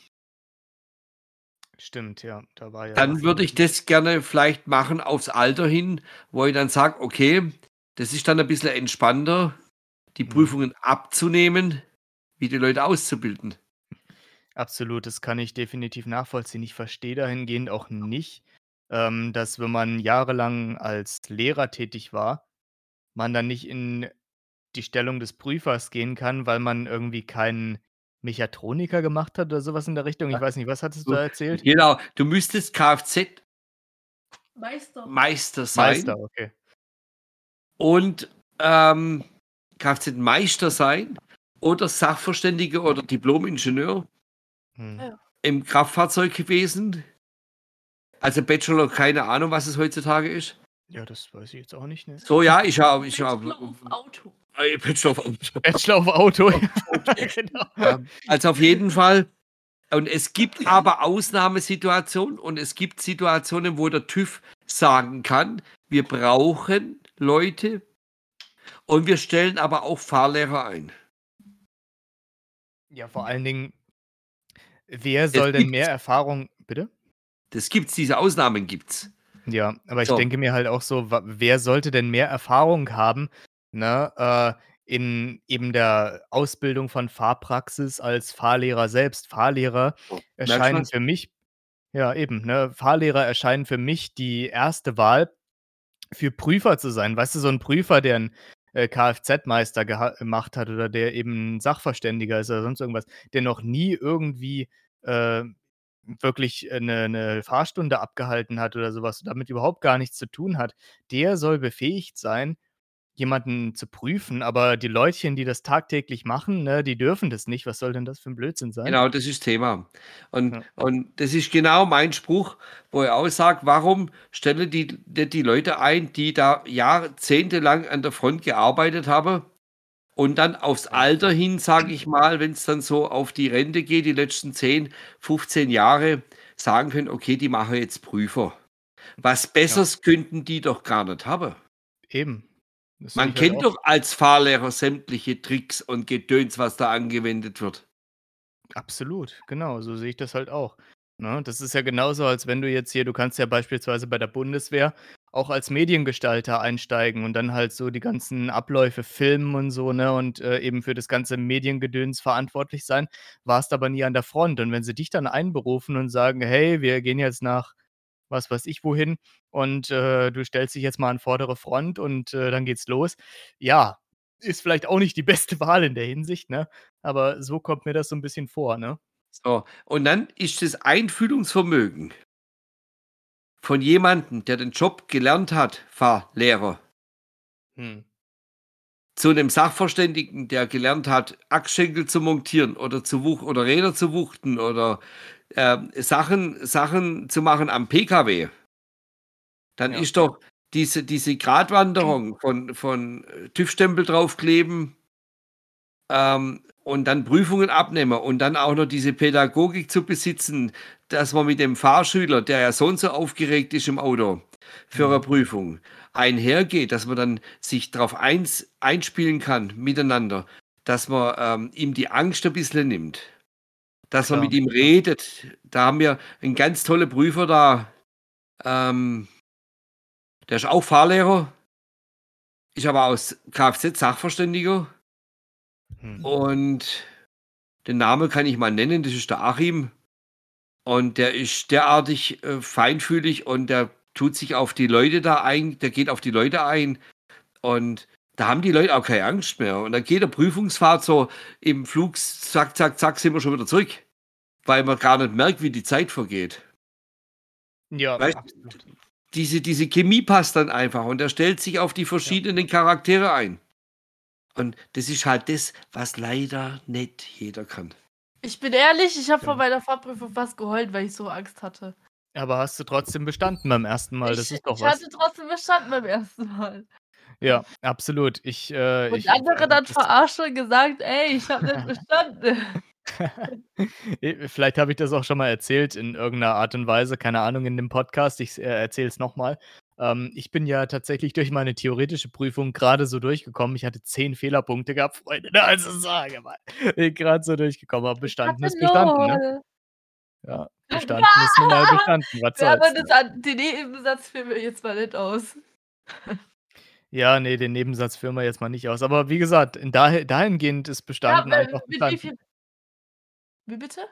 A: Stimmt, ja. Da war ja
C: dann würde ich das gerne vielleicht machen aufs Alter hin, wo ich dann sage, okay, das ist dann ein bisschen entspannter, die
A: Mhm.
C: Prüfungen abzunehmen, wie die Leute auszubilden.
A: Absolut, das kann ich definitiv nachvollziehen. Ich verstehe dahingehend auch nicht, ähm, dass wenn man jahrelang als Lehrer tätig war, man dann nicht in die Stellung des Prüfers gehen kann, weil man irgendwie keinen Mechatroniker gemacht hat oder sowas in der Richtung. Ich weiß nicht, was hattest du da erzählt?
C: Genau, du müsstest Kfz-Meister
B: Meister.
C: sein
A: Meister, okay.
C: und ähm, Kfz-Meister sein oder Sachverständiger oder Diplom-Ingenieur
A: Hm.
B: Ja.
C: im Kraftfahrzeugwesen. Also Bachelor, keine Ahnung, was es heutzutage ist.
A: Ja, das weiß ich jetzt auch nicht, ne?
C: So, ja, ich habe, ich
B: Bachelor
C: habe,
B: auf Auto.
C: Äh, Bachelor of Auto. <laughs>
A: Bachelor auf Auto. ja, <laughs> genau.
C: Ja, also auf jeden Fall. Und es gibt aber Ausnahmesituationen und es gibt Situationen, wo der TÜV sagen kann, wir brauchen Leute und wir stellen aber auch Fahrlehrer ein.
A: Ja, vor allen Dingen, wer soll denn mehr Erfahrung bitte?
C: Das gibt's, diese Ausnahmen gibt's.
A: Ja, aber ich
C: So.
A: denke mir halt auch so, wer sollte denn mehr Erfahrung haben, ne, äh, in eben der Ausbildung von Fahrpraxis als Fahrlehrer selbst? Fahrlehrer
C: Merkst
A: erscheinen für mich ja eben, ne, Fahrlehrer erscheinen für mich die erste Wahl für Prüfer zu sein. Weißt du, so 'n Prüfer, der 'n, äh, Kfz-Meister gemacht hat oder der eben Sachverständiger ist oder sonst irgendwas, der noch nie irgendwie, äh, wirklich, äh, 'ne 'ne Fahrstunde abgehalten hat oder so was, damit überhaupt gar nichts zu tun hat, der soll befähigt sein, jemanden zu prüfen, aber die Leutchen, die das tagtäglich machen, ne, die dürfen das nicht. Was soll denn das für 'n Blödsinn sein?
C: Genau, das ist Thema. Und
A: Ja.
C: und das ist genau mein Spruch, wo ich auch sage: „Warum stellen die nicht die Leute ein, die da jahrzehntelang an der Front gearbeitet haben und dann aufs Alter hin, sage ich mal, wenn's dann so auf die Rente geht, die letzten 10, 15 Jahre, sagen können: „Okay, die machen jetzt Prüfer.“ Was
A: Ja.
C: Besseres könnten die doch gar nicht haben.
A: Eben. Das
C: Man
A: halt
C: kennt
A: auch.
C: doch als Fahrlehrer sämtliche Tricks und Gedöns, was da angewendet wird.
A: Absolut, genau, so sehe ich das halt auch, ne? Das ist ja genauso, als wenn du jetzt hier du kannst ja beispielsweise bei der Bundeswehr auch als Mediengestalter einsteigen und dann halt so die ganzen Abläufe filmen und so, ne, und, äh, eben für das ganze Mediengedöns verantwortlich sein, warst aber nie an der Front. Und wenn sie dich dann einberufen und sagen: „Hey, wir gehen jetzt nach was weiß ich wohin und, äh, du stellst dich jetzt mal an vordere Front und, äh, dann geht's los.“ Ja, ist vielleicht auch nicht die beste <laughs> Wahl in der Hinsicht, ne? Aber so kommt mir das so 'n bisschen vor, ne?
C: So, und dann ist das Einfühlungsvermögen von jemandem, der den Job gelernt hat, Fahrlehrer
A: Mhm.
C: zu 'nem Sachverständigen, der gelernt hat, Achsschenkel zu montieren oder zu wuch oder Räder zu wuchten oder, ähm, Sachen Sachen zu machen am PKW. Dann
A: Ja.
C: ist doch diese diese Gratwanderung von von, äh, TÜV-Stempel draufkleben ähm, und dann Prüfungen abnehmen und dann auch noch diese Pädagogik zu besitzen, dass man mit dem Fahrschüler, der ja so und so aufgeregt ist im Auto für
A: Mhm.
C: Prüfung, einhergeht, dass man dann sich drauf eins einspielen kann miteinander, dass man, ähm, ihm die Angst ein bisschen nimmt. Dass man mit ihm redet. Da haben wir 'n ganz tolle Prüfer da, ähm der ist auch Fahrlehrer. Ist aber aus Kfz-Sachverständiger.
A: Mhm.
C: Und den Namen kann ich mal nennen, das ist der Achim. Und der ist derartig, äh, feinfühlig und der tut sich auf die Leute da ein der geht auf die Leute ein. Und da haben die Leute auch keine Angst mehr. Und dann geht der Prüfungsfahrt so im Flug zack, zack, zack, sind wir schon wieder zurück, weil man gar nicht merkt, wie die Zeit vergeht.
A: Ja,
C: Weißt
A: absolut.
C: diese diese Chemie passt dann einfach und er stellt sich auf die verschiedenen Charaktere ein. Und das ist halt das, was leider nicht jeder kann.
B: Ich bin ehrlich, ich habe vor
A: Ja.
B: meiner Fahrprüfung fast geheult, weil ich so Angst hatte.
A: Aber hast du trotzdem bestanden beim ersten Mal, das
B: Ich
A: ist doch
B: ich
A: was.
B: hatte trotzdem bestanden beim ersten Mal.
A: Ja, absolut. Ich, äh,
B: Und
A: ich
B: andere dann
A: das
B: verarscht und gesagt: „Ey, ich habe nicht <laughs> bestanden.“
A: Äh, <laughs> vielleicht habe ich das auch schon mal erzählt in irgendeiner Art und Weise, keine Ahnung, in dem Podcast. Ich äh, erzähle es noch mal. Ähm, ich bin ja tatsächlich durch meine theoretische Prüfung gerade so durchgekommen. Ich hatte 10 Fehlerpunkte gehabt, Freunde, ne? Also sage mal, bin grad so durchgekommen, aber bestanden ist bestanden, ne? Ja, <laughs> bestanden ist nun mal bestanden. Was
B: Ja, aber das
A: ne?
B: den Nebensatz führen wir jetzt mal nicht aus.
A: Ja, ne, den Nebensatz führen wir jetzt mal nicht aus. Aber wie gesagt, in dahi dahingehend ist
B: Ja,
A: bestanden
B: äh,
A: einfach
B: mit wie
A: bestanden.
B: viel Wie bitte?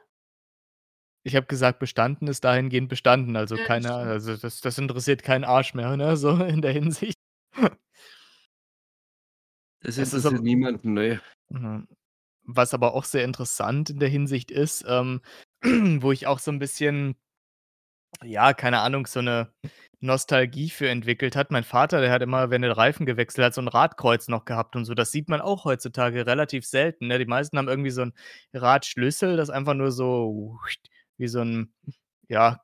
A: Ich habe gesagt, bestanden ist dahingehend bestanden. Also,
B: Ja, das
A: keine
B: stimmt.
A: also, das das interessiert keinen Arsch mehr, ne, so <laughs> in der Hinsicht.
C: Das
A: Es ist
C: interessiert
A: aber
C: niemanden, ne.
A: Mhm. Was aber auch sehr interessant in der Hinsicht ist, ähm, <clears throat> wo ich auch so 'n bisschen ja, keine Ahnung, so 'ne Nostalgie für entwickelt hat. Mein Vater, der hat immer, wenn er Reifen gewechselt hat, so 'n Radkreuz noch gehabt und so. Das sieht man auch heutzutage relativ selten, ne? Die meisten haben irgendwie so 'n Radschlüssel, das einfach nur so wie so 'n, ja,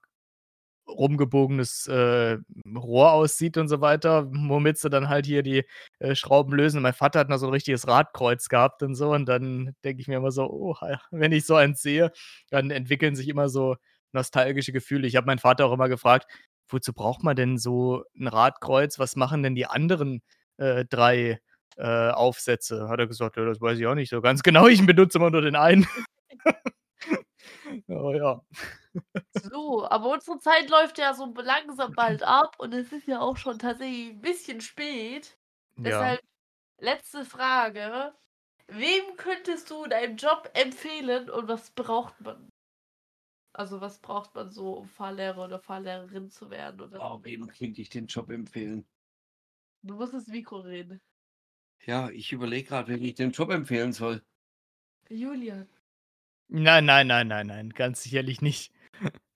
A: rumgebogenes, äh, Rohr aussieht und so weiter, womit sie dann halt hier die, äh, Schrauben lösen. Mein Vater hat noch so 'n richtiges Radkreuz gehabt und so und dann denke ich mir immer so: „Oha“, wenn ich so eins sehe, dann entwickeln sich immer so nostalgische Gefühle. Ich habe meinen Vater auch immer gefragt: „Wozu braucht man denn so 'n Radkreuz? Was machen denn die anderen, äh, 3, äh, Aufsätze?“ Hat er gesagt: „Ja, das weiß ich auch nicht so ganz <laughs> genau. Ich benutze immer nur den einen.“ <laughs> Oh ja.
B: So, aber unsere Zeit läuft ja so langsam bald ab und es ist ja auch schon tatsächlich 'n bisschen spät.
A: Ja.
B: Deshalb letzte Frage: Wem könntest du deinen Job empfehlen und was braucht man? Also, was braucht man so, um Fahrlehrer oder Fahrlehrerin zu werden oder
C: Oh, wem könnte ich den Job empfehlen?
B: Du musst ins Mikro reden.
C: Ja, ich überlege grad, wem ich den Job empfehlen soll.
B: Julian.
A: Nein, nein, nein, nein, nein, ganz sicherlich nicht.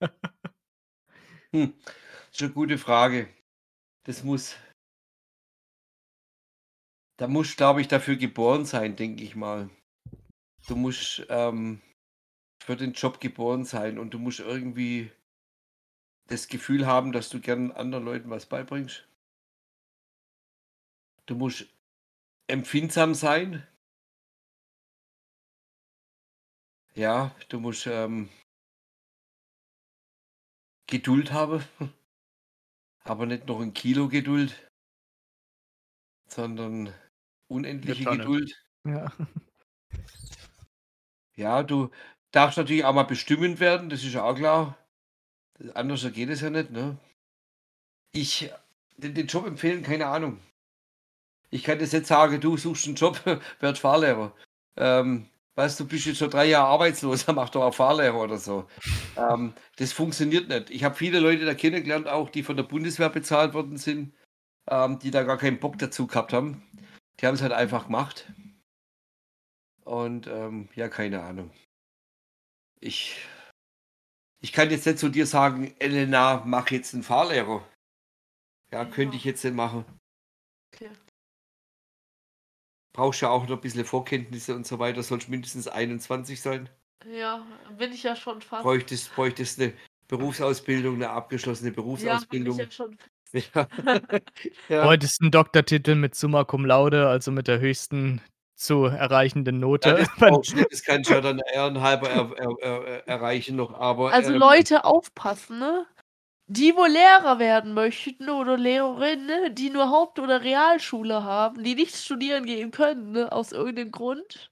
A: <laughs>
C: Hm, ist 'ne gute Frage. Das muss da musst, glaube ich, dafür geboren sein, denke ich mal. Du musst, ähm, für den Job geboren sein und du musst irgendwie das Gefühl haben, dass du gern anderen Leuten was beibringst. Du musst empfindsam sein. Ja, du musst, ähm Geduld haben, <laughs> aber nicht noch 'n Kilo Geduld sondern
A: 'Ne
C: unendliche. Geduld.
A: Ja.
C: Ja, du darfst natürlich auch mal bestimmend werden, das ist ja auch klar. Anders geht es ja nicht, ne? Ich den den Job empfehlen, keine Ahnung. Ich kann jetzt nicht sagen: „Du suchst 'n Job, <laughs> werd Fahrlehrer.“ Ähm, weißt du, bist jetzt schon 3 Jahre arbeitslos, <laughs> dann mach doch auch Fahrlehrer oder so. Ähm, das funktioniert nicht. Ich habe viele Leute da kennengelernt auch, die von der Bundeswehr bezahlt worden sind, ähm, die da gar keinen Bock dazu gehabt haben. Die haben's halt einfach gemacht. Und, ähm, ja, keine Ahnung. Ich ich kann jetzt nicht zu dir sagen: „Elena, mach jetzt 'n Fahrlehrer.“ Ja, könnte
B: Ja.
C: ich jetzt nicht machen.
B: Okay.
C: Brauchst ja auch noch bisschen Vorkenntnisse und so weiter, sollst mindestens 21 sein.
B: Ja, bin ich ja schon fast.
C: Bräuchtest bräuchtest 'ne Berufsausbildung, 'ne abgeschlossene
B: Ja, bin ich
C: Berufsausbildung. <laughs>
B: ja schon. <laughs>
C: Ja. Ja.
A: Bräuchtest 'n Doktortitel mit Summa Cum Laude, also mit der höchsten zu erreichenden
C: Ja,
A: Note.
C: das du nicht, das kannst du ja dann <laughs> ehrenhalber er er er erreichen noch, aber,
B: Also,
C: ähm
B: Leute, aufpassen, ne? Die, wo Lehrer werden möchten oder Lehrerinnen, ne, die nur Haupt oder Realschule haben, die nicht studieren gehen können, ne, aus irgendeinem Grund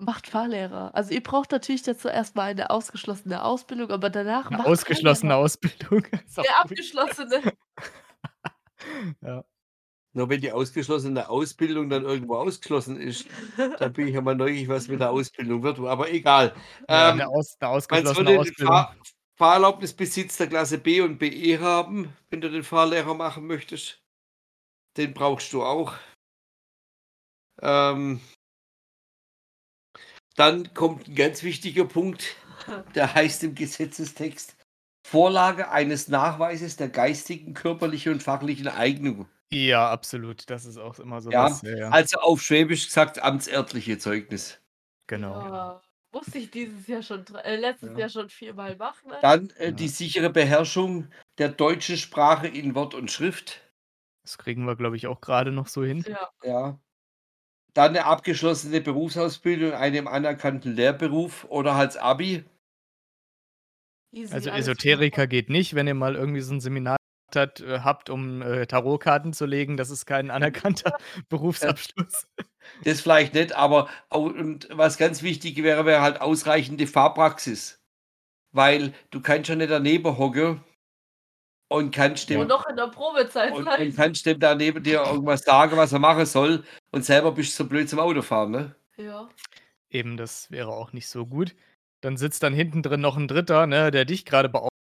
B: macht Fahrlehrer. Also, ihr braucht natürlich dazu erst mal eine ausgeschlossene Ausbildung, aber danach
A: 'Ne
B: macht
A: ausgeschlossene
B: Fahrlehrer.
A: Ausbildung <laughs>
B: Ja,
A: gut.
B: abgeschlossene. <laughs>
A: Ja.
C: Nur wenn die ausgeschlossene Ausbildung dann irgendwo ausgeschlossen ist, dann bin ich mal neugierig, was mit der <laughs> Ausbildung wird, aber egal.
A: Ja,
C: Ähm,
A: aus 'ne
C: man
A: ausgeschlossene Ausbildung.
C: Fahr Fahrerlaubnisbesitz der Klasse B und BE haben, wenn du den Fahrlehrer machen möchtest. Den brauchst du auch. Ähm dann kommt 'n ganz wichtiger Punkt, der heißt im Gesetzestext: „Vorlage eines Nachweises der geistigen, körperlichen und fachlichen Eignung.“
A: Ja, absolut. Das ist auch immer so
C: Ja,
A: was, ja, ja.
C: also auf Schwäbisch gesagt, amtsärtliche Zeugnis.
A: Genau.
B: Ja, musste ich dieses Jahr schon äh, letztes
C: Ja.
B: Jahr schon viermal machen, ne?
C: Dann, äh, die sichere Beherrschung der deutschen Sprache in Wort und Schrift.
A: Das kriegen wir, glaube ich, auch grade noch so hin.
B: Ja.
C: Ja. dann eine abgeschlossene Berufsausbildung in einem anerkannten Lehrberuf oder halt Abi.
B: Easy,
A: Also Esoteriker geht nicht, wenn ihr mal irgendwie so 'n Seminar hat äh, habt, um, äh, Tarotkarten zu legen. Das ist kein anerkannter <laughs> Berufsabschluss.
C: Das vielleicht nicht, aber und was ganz wichtig wäre, wäre halt ausreichende Fahrpraxis. Weil du kannst ja nicht daneben hocken und kannst
B: Und
C: dem
B: noch in der Probezeit
C: und und kannst dem da neben dir irgendwas sagen, was er machen soll und selber bist du so blöd zum Autofahren, ne?
B: Ja.
A: Eben, das wäre auch nicht so gut. Dann sitzt dann hinten drin noch 'n Dritter, ne, der dich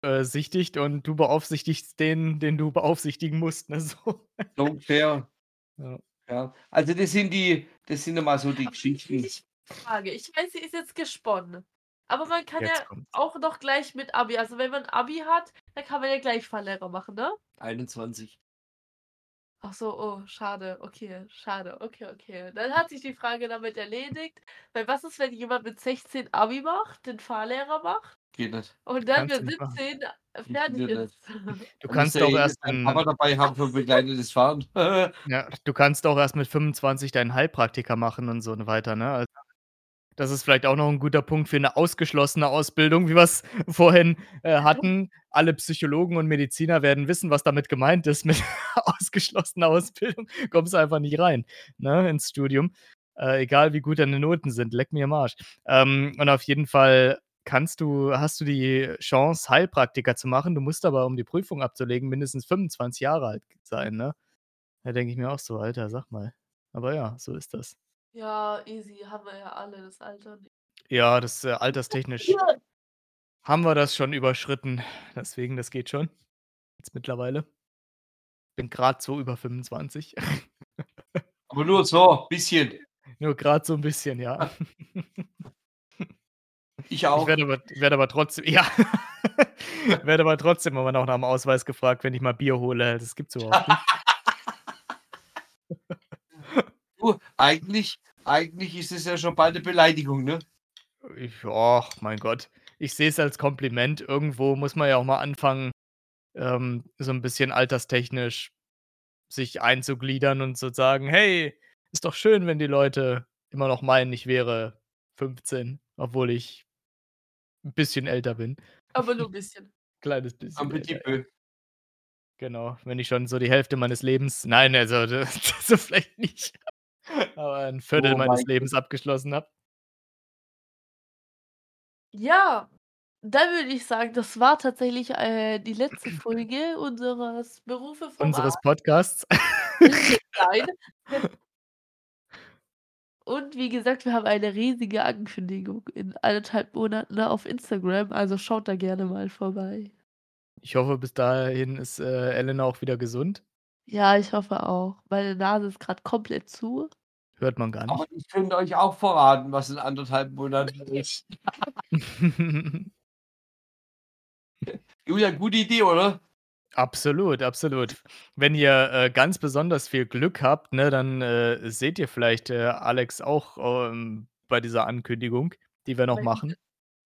A: grade beaufsichtigt und du beaufsichtigst den, den du beaufsichtigen musst, ne, <laughs> so.
C: So ungefähr.
A: Ja.
C: Ja. Also, das sind die das sind immer so die
B: Aber
C: Geschichten.
B: ich Frage, ich weiß, sie ist jetzt gesponnen. Aber man kann
A: Jetzt
B: ja
A: kommt's.
B: auch noch gleich mit Abi also, wenn man Abi hat, dann kann man ja gleich Fahrlehrer machen, ne?
C: 21.
B: Ach so, oh, schade. Okay, schade. Okay, okay. Dann hat sich die Frage damit erledigt. Weil was ist, wenn jemand mit 16 Abi macht, den Fahrlehrer macht
C: Geht nicht.
B: und dann
A: Kannst du
B: mit
A: nicht machen.
B: 17 fertig
C: Funktioniert nicht.
B: ist?
A: Du kannst auch
C: ja
A: erst
C: deinen
A: in
C: Papa dabei haben für begleitetes Fahren. <laughs>
A: Ja, du kannst auch erst mit 25 deinen Heilpraktiker machen und so weiter, ne? Also, das ist vielleicht auch noch 'n guter Punkt für 'ne ausgeschlossene Ausbildung, wie wir's vorhin, äh, hatten. Alle Psychologen und Mediziner werden wissen, was damit gemeint ist mit <laughs> ausgeschlossener Ausbildung. Kommst einfach nicht rein, ne, ins Studium. Äh, egal wie gut deine Noten sind, leck mir am Arsch. Ähm, und auf jeden Fall kannst du hast du die Chance, Heilpraktiker zu machen. Du musst aber, um die Prüfung abzulegen, mindestens 25 Jahre alt sein, ne? Da denke ich mir auch so: „Alter, sag mal.“ Aber ja, so ist das.
B: Ja, easy, haben wir ja alle das Alter.
A: Ja, das, äh, alterstechnisch
B: Ja.
A: haben wir das schon überschritten. Deswegen, das geht schon jetzt mittlerweile. Bin grad so über 25. <laughs>
C: Aber nur so, bisschen.
A: Nur grad so 'n bisschen, ja. <laughs>
C: Ich
A: Ich
C: auch.
A: werde aber werde aber trotzdem ja. <laughs> Werde aber trotzdem immer noch nach'm Ausweis gefragt, wenn ich mal Bier hole. Das gibt's überhaupt nicht.
C: Du, eigentlich eigentlich ist es ja schon bald 'ne Beleidigung, ne?
A: Ich ach, mein Gott. Ich sehe es als Kompliment. Irgendwo muss man ja auch mal anfangen, ähm, so 'n bisschen alterstechnisch sich einzugliedern und zu sagen: „Hey, ist doch schön, wenn die Leute immer noch meinen, ich wäre 15, obwohl ich 'n bisschen älter bin.“
B: Aber nur 'n <laughs> bisschen.
A: Kleines bisschen
C: petit
A: älter. Genau, wenn ich schon so die Hälfte meines Lebens nein, also, <laughs> d so vielleicht nicht, aber 'n Viertel
C: Oh
A: meines
C: mein
A: Lebens abgeschlossen habe.
B: Ja, dann würde ich sagen, das war tatsächlich, äh, die letzte Folge unseres Berufe vom
A: Unseres
B: Arzt.
A: Podcasts. <laughs>
B: Nein. <laughs> Und wie gesagt, wir haben eine riesige Ankündigung in 1,5 Monaten auf Instagram, also schaut da gerne mal vorbei.
A: Ich hoffe, bis dahin ist, äh, Elena auch wieder gesund.
B: Ja, ich hoffe auch. Meine Nase ist grad komplett zu.
A: Hört man gar
C: Aber
A: nicht.
C: ich könnte euch auch verraten, was in 1,5 Monaten <laughs> ist. <laughs> Julian, gute Idee, oder?
A: Absolut, absolut. Wenn ihr, äh, ganz besonders viel Glück habt, ne, dann, äh, seht ihr vielleicht, äh, Alex auch, ähm, bei dieser Ankündigung, die wir noch machen.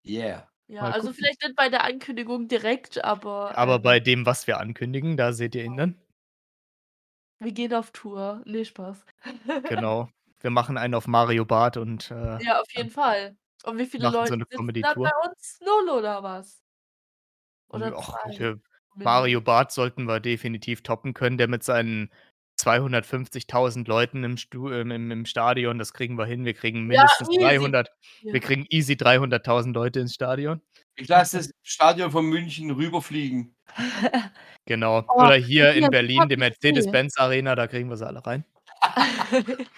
C: Yeah.
B: Ja,
A: Mal
B: also
A: gucken.
B: vielleicht nicht bei der Ankündigung direkt, aber,
A: Aber
B: ähm
A: bei dem, was wir ankündigen, da seht ihr ihn dann.
B: Wir gehen auf Tour. Ne, Spaß. <laughs>
A: Genau. Wir machen einen auf Mario Barth und, äh,
B: Ja, auf
A: dann
B: jeden Fall. Und wie viele
A: machen so
B: Leute
A: 'ne
B: sitzen da
A: Comedy-Tour.
B: bei uns? 0 oder was? Oder
A: Och,
B: 2? Mindest
A: Mario Barth sollten wir definitiv toppen können, der mit seinen 250.000 Leuten im Stu im im Stadion, das kriegen wir hin. Wir kriegen
B: Ja,
A: mindestens
B: easy.
A: 300
B: Ja.
A: wir kriegen easy 300.000 Leute ins Stadion.
C: Ich lasse das Stadion von München rüberfliegen.
A: Genau. <laughs>
B: Oh,
A: Oder hier in Berlin, die
B: ich sehe.
A: Mercedes-Benz Arena, da kriegen wir sie alle rein. <laughs>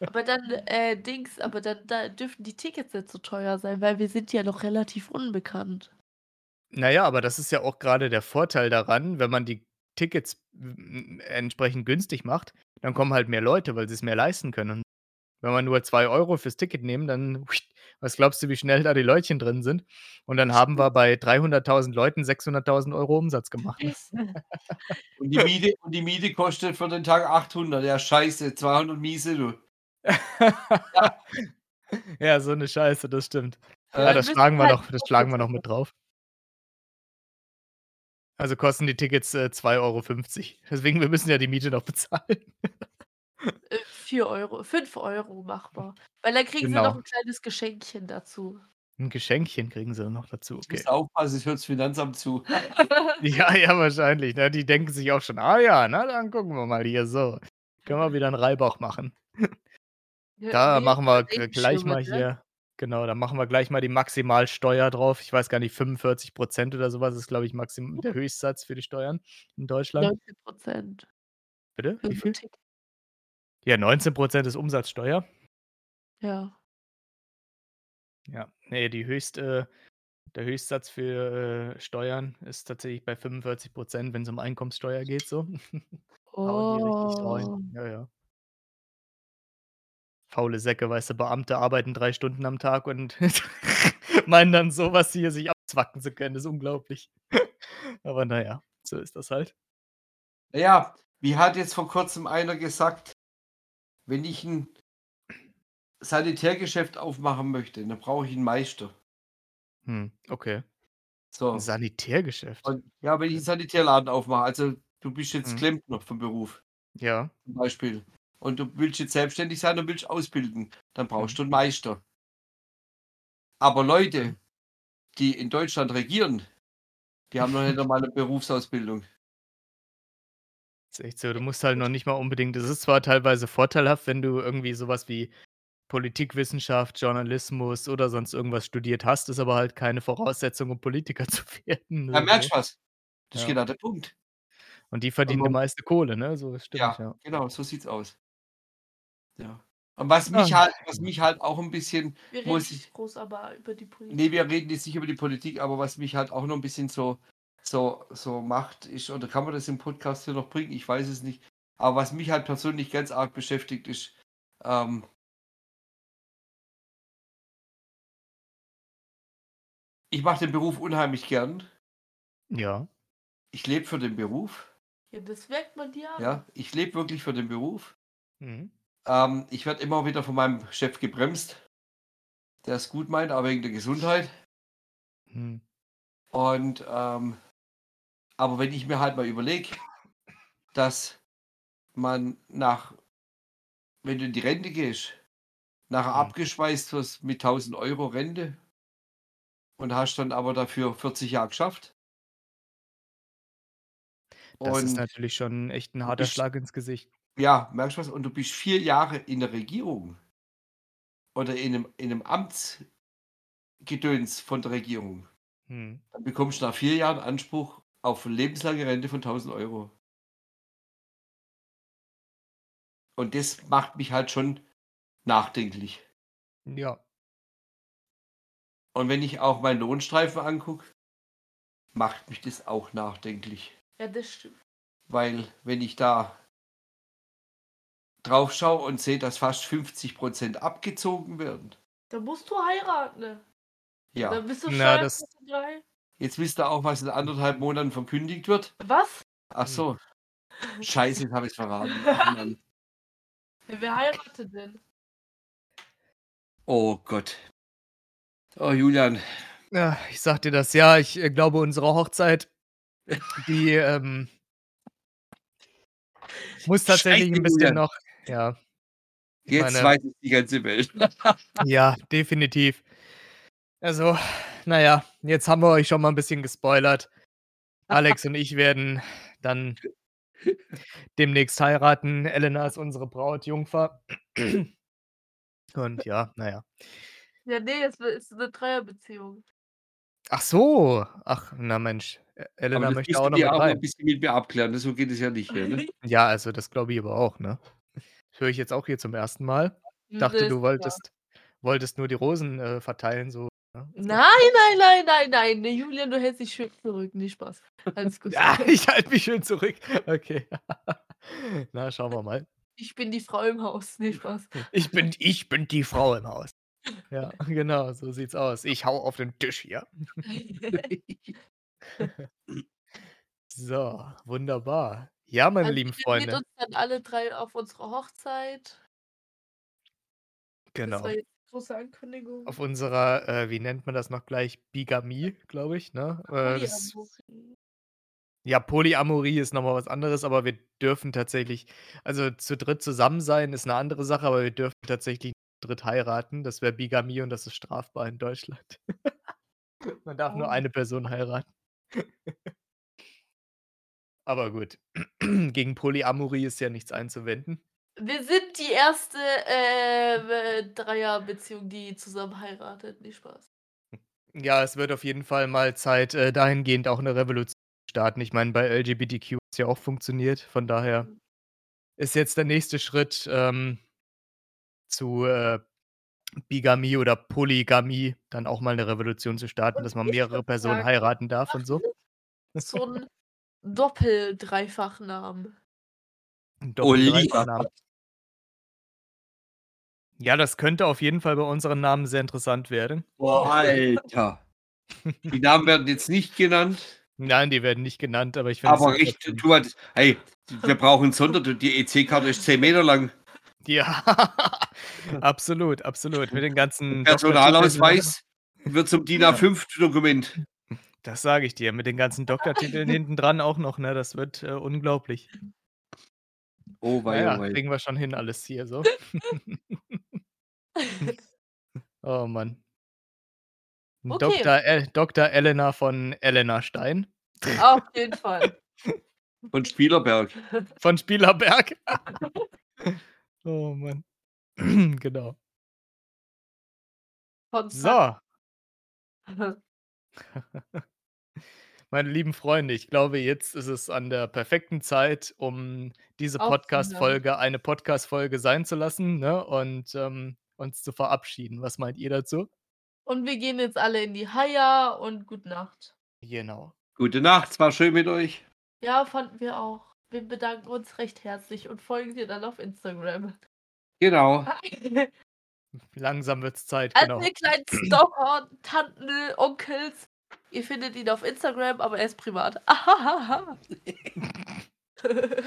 B: Aber dann, äh, Dings aber dann da dürften die Tickets nicht so teuer sein, weil wir sind ja noch relativ unbekannt.
A: Na ja, aber das ist ja auch grade der Vorteil daran, wenn man die Tickets entsprechend günstig macht, dann kommen halt mehr Leute, weil sie's mehr leisten können. Wenn wir nur 2 € fürs Ticket nehmen, dann was glaubst du, wie schnell da die Leutchen drin sind? Und dann haben wir bei 300.000 Leuten 600.000 € Umsatz gemacht. <laughs>
C: Und die Miete und die Miete kostet für den Tag 800. Ja, scheiße, 200 Miese, du. Ja. <laughs>
A: Ja, so 'ne Scheiße, das stimmt.
C: Äh,
A: Ja, das schlagen wir
B: halt
A: noch das schlagen wir noch mit drauf. Also, kosten die Tickets, äh, 2,50 €. Deswegen, wir müssen ja die Miete noch bezahlen. <laughs>
B: Äh 4 Euro, 5 Euro machbar. Weil dann kriegen sie
A: Genau.
B: noch 'n kleines Geschenkchen dazu.
A: 'N Geschenkchen kriegen sie noch dazu,
C: Jetzt
A: okay.
C: musst du aufpassen, es hört das Finanzamt zu. <laughs>
A: Ja, ja, wahrscheinlich, ne? Die denken sich auch schon: „Ah ja, na, dann gucken wir mal hier so. Können wir wieder 'n Reibach machen.“
B: Ja,
A: Da
B: ne,
A: machen wir g gleich
B: Regenschirme,
A: mal
B: ne?
A: hier genau, da machen wir gleich mal die Maximalsteuer drauf. Ich weiß gar nicht, 45 % oder so was ist, glaube ich, maxim der Höchstsatz für die Steuern in Deutschland.
B: 19 %.
A: Bitte?
B: Für
A: Wie viel? Ja, 19 % ist Umsatzsteuer.
B: Ja.
A: Ja, ne, die höchste der Höchstsatz für, äh, Steuern ist tatsächlich bei 45 %, wenn's um Einkommenssteuer geht so. <laughs> Hauen die richtig
B: Oh.
A: rein. Ja, ja. Faule Säcke, weißt du, Beamte arbeiten 3 Stunden am Tag und <laughs> meinen dann so was hier sich abzwacken zu können, ist unglaublich. <laughs> Aber na ja, so ist das halt.
C: Ja, wie hat jetzt vor Kurzem einer gesagt: „Wenn ich 'n Sanitärgeschäft aufmachen möchte, dann brauche ich 'n Meister.“
A: Hm, okay.
C: So.
A: Sanitärgeschäft?
C: Und ja, wenn ich 'n
A: Okay.
C: Sanitärladen aufmache, also, du bist jetzt
A: Mhm.
C: Klempner vom Beruf
A: Ja.
C: zum Beispiel und du willst jetzt selbstständig sein und willst ausbilden, dann brauchst du 'n Meister. Aber Leute, die in Deutschland regieren, die haben noch nicht einmal 'ne Berufsausbildung.
A: Ist echt so, du musst halt noch nicht mal unbedingt es ist zwar teilweise vorteilhaft, wenn du irgendwie so was wie Politikwissenschaft, Journalismus oder sonst irgendwas studiert hast, ist aber halt keine Voraussetzung, um Politiker <laughs> zu werden, so, ne?
C: merkst was? Das ist
A: Ja.
C: genau der Punkt.
A: Und die verdienen die meiste Kohle, ne? So, das stimmt,
C: Ja,
A: ja.
C: genau, so sieht's aus. Ja. Und was mich halt was mich halt auch 'n bisschen
B: Wir reden
C: muss ich
B: nicht groß aber über die Politik.
C: Ne, wir reden jetzt nicht über die Politik, aber was mich halt auch noch 'n bisschen so so so macht, ist oder kann man das im Podcast hier noch bringen? Ich weiß es nicht. Aber was mich halt persönlich ganz arg beschäftigt, ist, ähm ich mache den Beruf unheimlich gern.
A: Ja.
C: Ich lebe für den Beruf.
B: Ja, das merkt man dir an.
C: Ja, ich lebe wirklich für den Beruf.
A: Mhm.
C: Ähm, ich werde immer wieder von meinem Chef gebremst, der es gut meint, aber wegen der Gesundheit.
A: Mhm.
C: Und, ähm aber wenn ich mir halt mal überlege, dass man nach wenn du in die Rente gehst, nachher
A: Mhm.
C: abgespeist wirst mit 1.000 € Rente und hast dann aber dafür 40 Jahre geschafft.
A: Das ist
C: Und
A: natürlich schon echt 'n
C: du
A: harter
C: bist
A: Schlag ins Gesicht.
C: ja, merkst du was? Und du bist 4 Jahre in der Regierung oder in 'nem in 'nem Amtsgedöns von der Regierung.
A: Mhm.
C: Dann bekommst du nach 4 Jahren Anspruch auf lebenslange Rente von 1.000 €. Und das macht mich halt schon nachdenklich.
A: Ja.
C: Und wenn ich auch meinen Lohnstreifen angucke, macht mich das auch nachdenklich.
B: Ja, das stimmt.
C: Weil, wenn ich da drauf schaue und sehe, dass fast 50 % abgezogen werden.
B: Da musst du heiraten, ne?
C: Ja.
B: Dann bist du
A: Na, das
B: Steuerklasse 3.
C: Jetzt wisst ihr auch, was in 1 1/2 Monaten verkündigt wird.
B: Was?
C: Ach
A: Hm.
C: so. Scheiße, jetzt habe ich's verraten. <laughs> Ach Mann.
B: Ja, wer heiratet denn?
C: Oh Gott. Oh, Julian.
A: Ja, ich sage dir das, ja, ich, äh, glaube, unsere Hochzeit, die, ähm muss tatsächlich
C: Scheiße,
A: 'n bisschen
C: Julian.
A: noch ja. Ich
C: Jetzt
A: meine
C: weiß es die ganze Welt. <laughs>
A: Ja, definitiv. Also, na ja, jetzt haben wir euch schon mal 'n bisschen gespoilert. <laughs> Alex und ich werden dann demnächst heiraten. Elena ist unsere Braut, Jungfer. Und ja, na ja.
B: Ja, ne, es ist 'ne Dreierbeziehung.
A: Ach so. Ach, na Mensch, E
C: Aber
A: Elena
C: das
A: möchte auch noch mit
C: auch noch 'n
A: rein.
C: bisschen mit mir abklären, ne? So geht es ja nicht hier, ne? <laughs>
A: Ja, also, das glaube ich aber auch, ne? Das höre ich jetzt auch hier zum 1. Mal. Dachte, du wolltest wolltest nur die Rosen, äh, verteilen so, ne?
B: Nein, nein, nein, nein, nein, ne, Julian, du hältst dich schön zurück. Ne, Spaß. Alles gut. <laughs>
A: Ja, ich halte mich schön zurück. Okay. <laughs> Na, schauen wir mal.
B: Ich bin die Frau im Haus. Ne, Spaß.
A: Ich bin ich bin die Frau im Haus. <laughs> Ja, genau, so sieht's aus. Ich haue auf den Tisch hier. So, wunderbar. Ja, meine
B: Also,
A: lieben
B: wir
A: Freunde.
B: uns dann alle 3 auf unserer Hochzeit. Das
A: Genau.
B: war jetzt große Ankündigung.
A: Auf unserer, äh, wie nennt man das noch gleich, Bigamie, glaube ich, ne? Äh, das. Ja, Polyamorie ist noch mal was anderes, aber wir dürfen tatsächlich also, zu dritt zusammen sein ist 'ne andere Sache, aber wir dürfen tatsächlich zu dritt heiraten. Das wäre Bigamie und das ist strafbar in Deutschland. <laughs> Man darf nur
B: Oh.
A: eine Person heiraten. <laughs> Aber gut, <clears throat> gegen Polyamorie ist ja nichts einzuwenden.
B: Wir sind die erste, ähm, äh, Dreierbeziehung, die zusammen heiratet. Ne, Spaß.
A: Ja, es wird auf jeden Fall mal Zeit, äh, dahingehend auch 'ne Revolution zu starten. Ich meine, bei LGBTQ hat's ja auch funktioniert. Von daher
B: Mhm.
A: ist jetzt der nächste Schritt, ähm, zu, äh, Bigamie oder Polygamie dann auch mal 'ne Revolution zu starten,
B: Und
A: dass man mehrere Personen
B: sagen,
A: heiraten darf und so.
B: so <laughs> 'n Doppel-Dreifachnamen.
A: 'N
C: Olivia.
A: Ja, das könnte auf jeden Fall bei unseren Namen sehr interessant werden.
C: Boah, Alter. <laughs> Die Namen werden jetzt nicht genannt.
A: Nein, die werden nicht genannt, aber ich finde es
C: Aber
A: trotzdem
C: du hast hey, wir brauchen Sonder die EC-Karte ist 10 Meter lang.
A: Ja, <laughs> absolut, absolut. Mit den ganzen? <laughs>
C: Personalausweis wird zum DIN A5-Dokument.
A: Das sage ich dir, mit den ganzen Doktortiteln hinten dran auch noch, ne? Das wird, äh, unglaublich.
C: Oh wei,
A: ja,
C: oh wei.
A: kriegen wir schon hin alles hier so. <laughs> <laughs> Oh Mann.
B: Okay.
A: Doktor El Doktor Elena von Elena Stein.
B: Auf jeden Fall. <laughs>
C: Von Spielerberg.
A: Von Spielerberg. Oh Mann. <clears throat> Genau.
B: Von.
A: So. Meine lieben Freunde, ich glaube, jetzt ist es an der perfekten Zeit, um diese. Podcast-Folge eine Podcast-Folge sein zu lassen, ne, und, ähm, uns zu verabschieden. Was meint ihr dazu?
B: Und wir gehen jetzt alle in die Haia und gute Nacht.
A: Genau.
C: Gute Nacht, es war schön mit euch.
B: Ja, fanden wir auch. Wir bedanken uns recht herzlich und folgen dir dann auf Instagram.
C: Genau. <laughs>
A: Langsam wird's Zeit,
B: Also
A: genau.
B: ihr kleinen Stalker, Tanten, Onkels, ihr findet ihn auf Instagram, aber er ist privat. Ahahaha. <laughs> <laughs>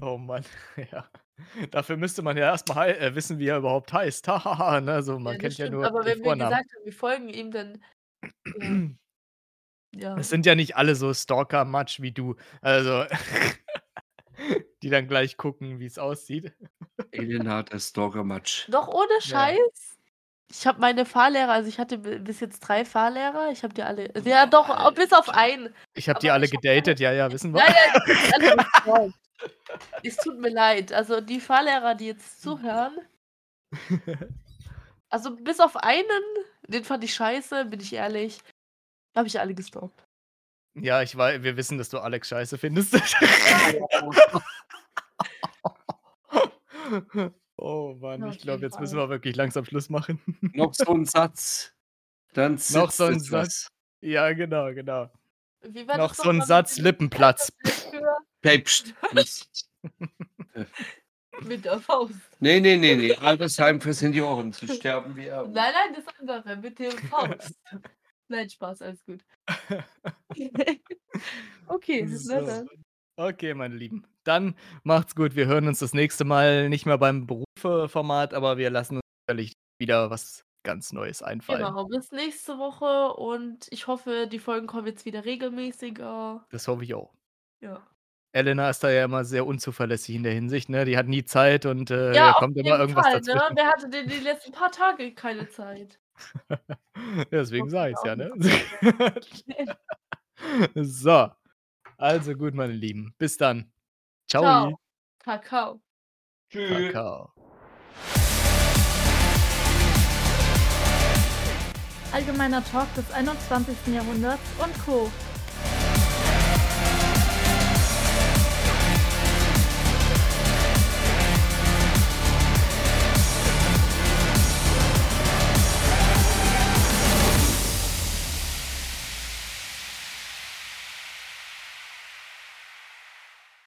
A: Oh Mann, <laughs> ja. Dafür müsste man ja erst mal hei äh, wissen, wie er überhaupt heißt. Hahaha, ne? Also, man
B: Ja,
A: kennt ja
B: stimmt,
A: nur
B: aber wenn wir
A: Vornamen.
B: gesagt haben, wir folgen ihm, dann ja. <clears throat> Ja.
A: Es sind ja nicht alle so Stalker-Matsch wie du. Also, die dann gleich gucken, wie's aussieht.
C: Elena, der Stalker-Matsch.
B: Doch ohne
A: Ja.
B: Scheiß. Ich habe meine Fahrlehrer also ich hatte bi bis jetzt 3 Fahrlehrer. Ich habe die alle ja doch, au bis auf einen.
A: Ich habe die alle gedatet, ja, ja, wissen wir.
B: Ja, ja, <laughs> die sind alle. Es tut mir leid. Also, die Fahrlehrer, die jetzt zuhören <laughs> also bis auf einen, den fand ich scheiße, bin ich ehrlich, habe ich alle gestalkt.
A: Ja, ich wei wir wissen, dass du Alex scheiße findest. <laughs> Oh Mann,
B: Ja,
A: ich glaube, jetzt müssen wir wirklich langsam Schluss machen.
C: Noch so 'n <laughs> Satz, dann
A: Noch so 'n
C: es was.
A: Satz. Ja, genau, genau.
B: Wie war
A: Noch
B: das
A: so 'n
B: noch mal
A: Satz, Lippenplatz.
C: Päpst. <laughs>
B: mit der Faust.
C: Ne, ne, ne, ne, Altersheim für Senioren, sie sterben wie Erben.
B: Nein, nein, das andere mit dem Faust. Nein, Spaß, alles gut. <laughs> Okay, na
A: So.
B: dann.
A: Okay, meine Lieben. Dann macht's gut. Wir hören uns das nächste Mal nicht mehr beim Berufe-Format, aber wir lassen uns sicherlich wieder was ganz Neues einfallen.
B: Genau, bis nächste Woche und ich hoffe, die Folgen kommen jetzt wieder regelmäßiger.
A: Das hoffe ich auch.
B: Ja.
A: Elena ist da ja immer sehr unzuverlässig in der Hinsicht, ne? Die hat nie Zeit und, äh,
B: Ja,
A: kommt immer irgendwas
B: Fall, ne?
A: dazwischen.
B: Wer hatte denn die letzten paar Tage keine Zeit? <laughs>
A: Deswegen sage
B: ich
A: ich's ja, ne? <laughs> So. Also gut, meine Lieben. Bis dann. Tschau.
B: Tschau. Kakao.
C: Tschü
A: Kakao.
D: Allgemeiner Talk des 21. Jahrhunderts und Co.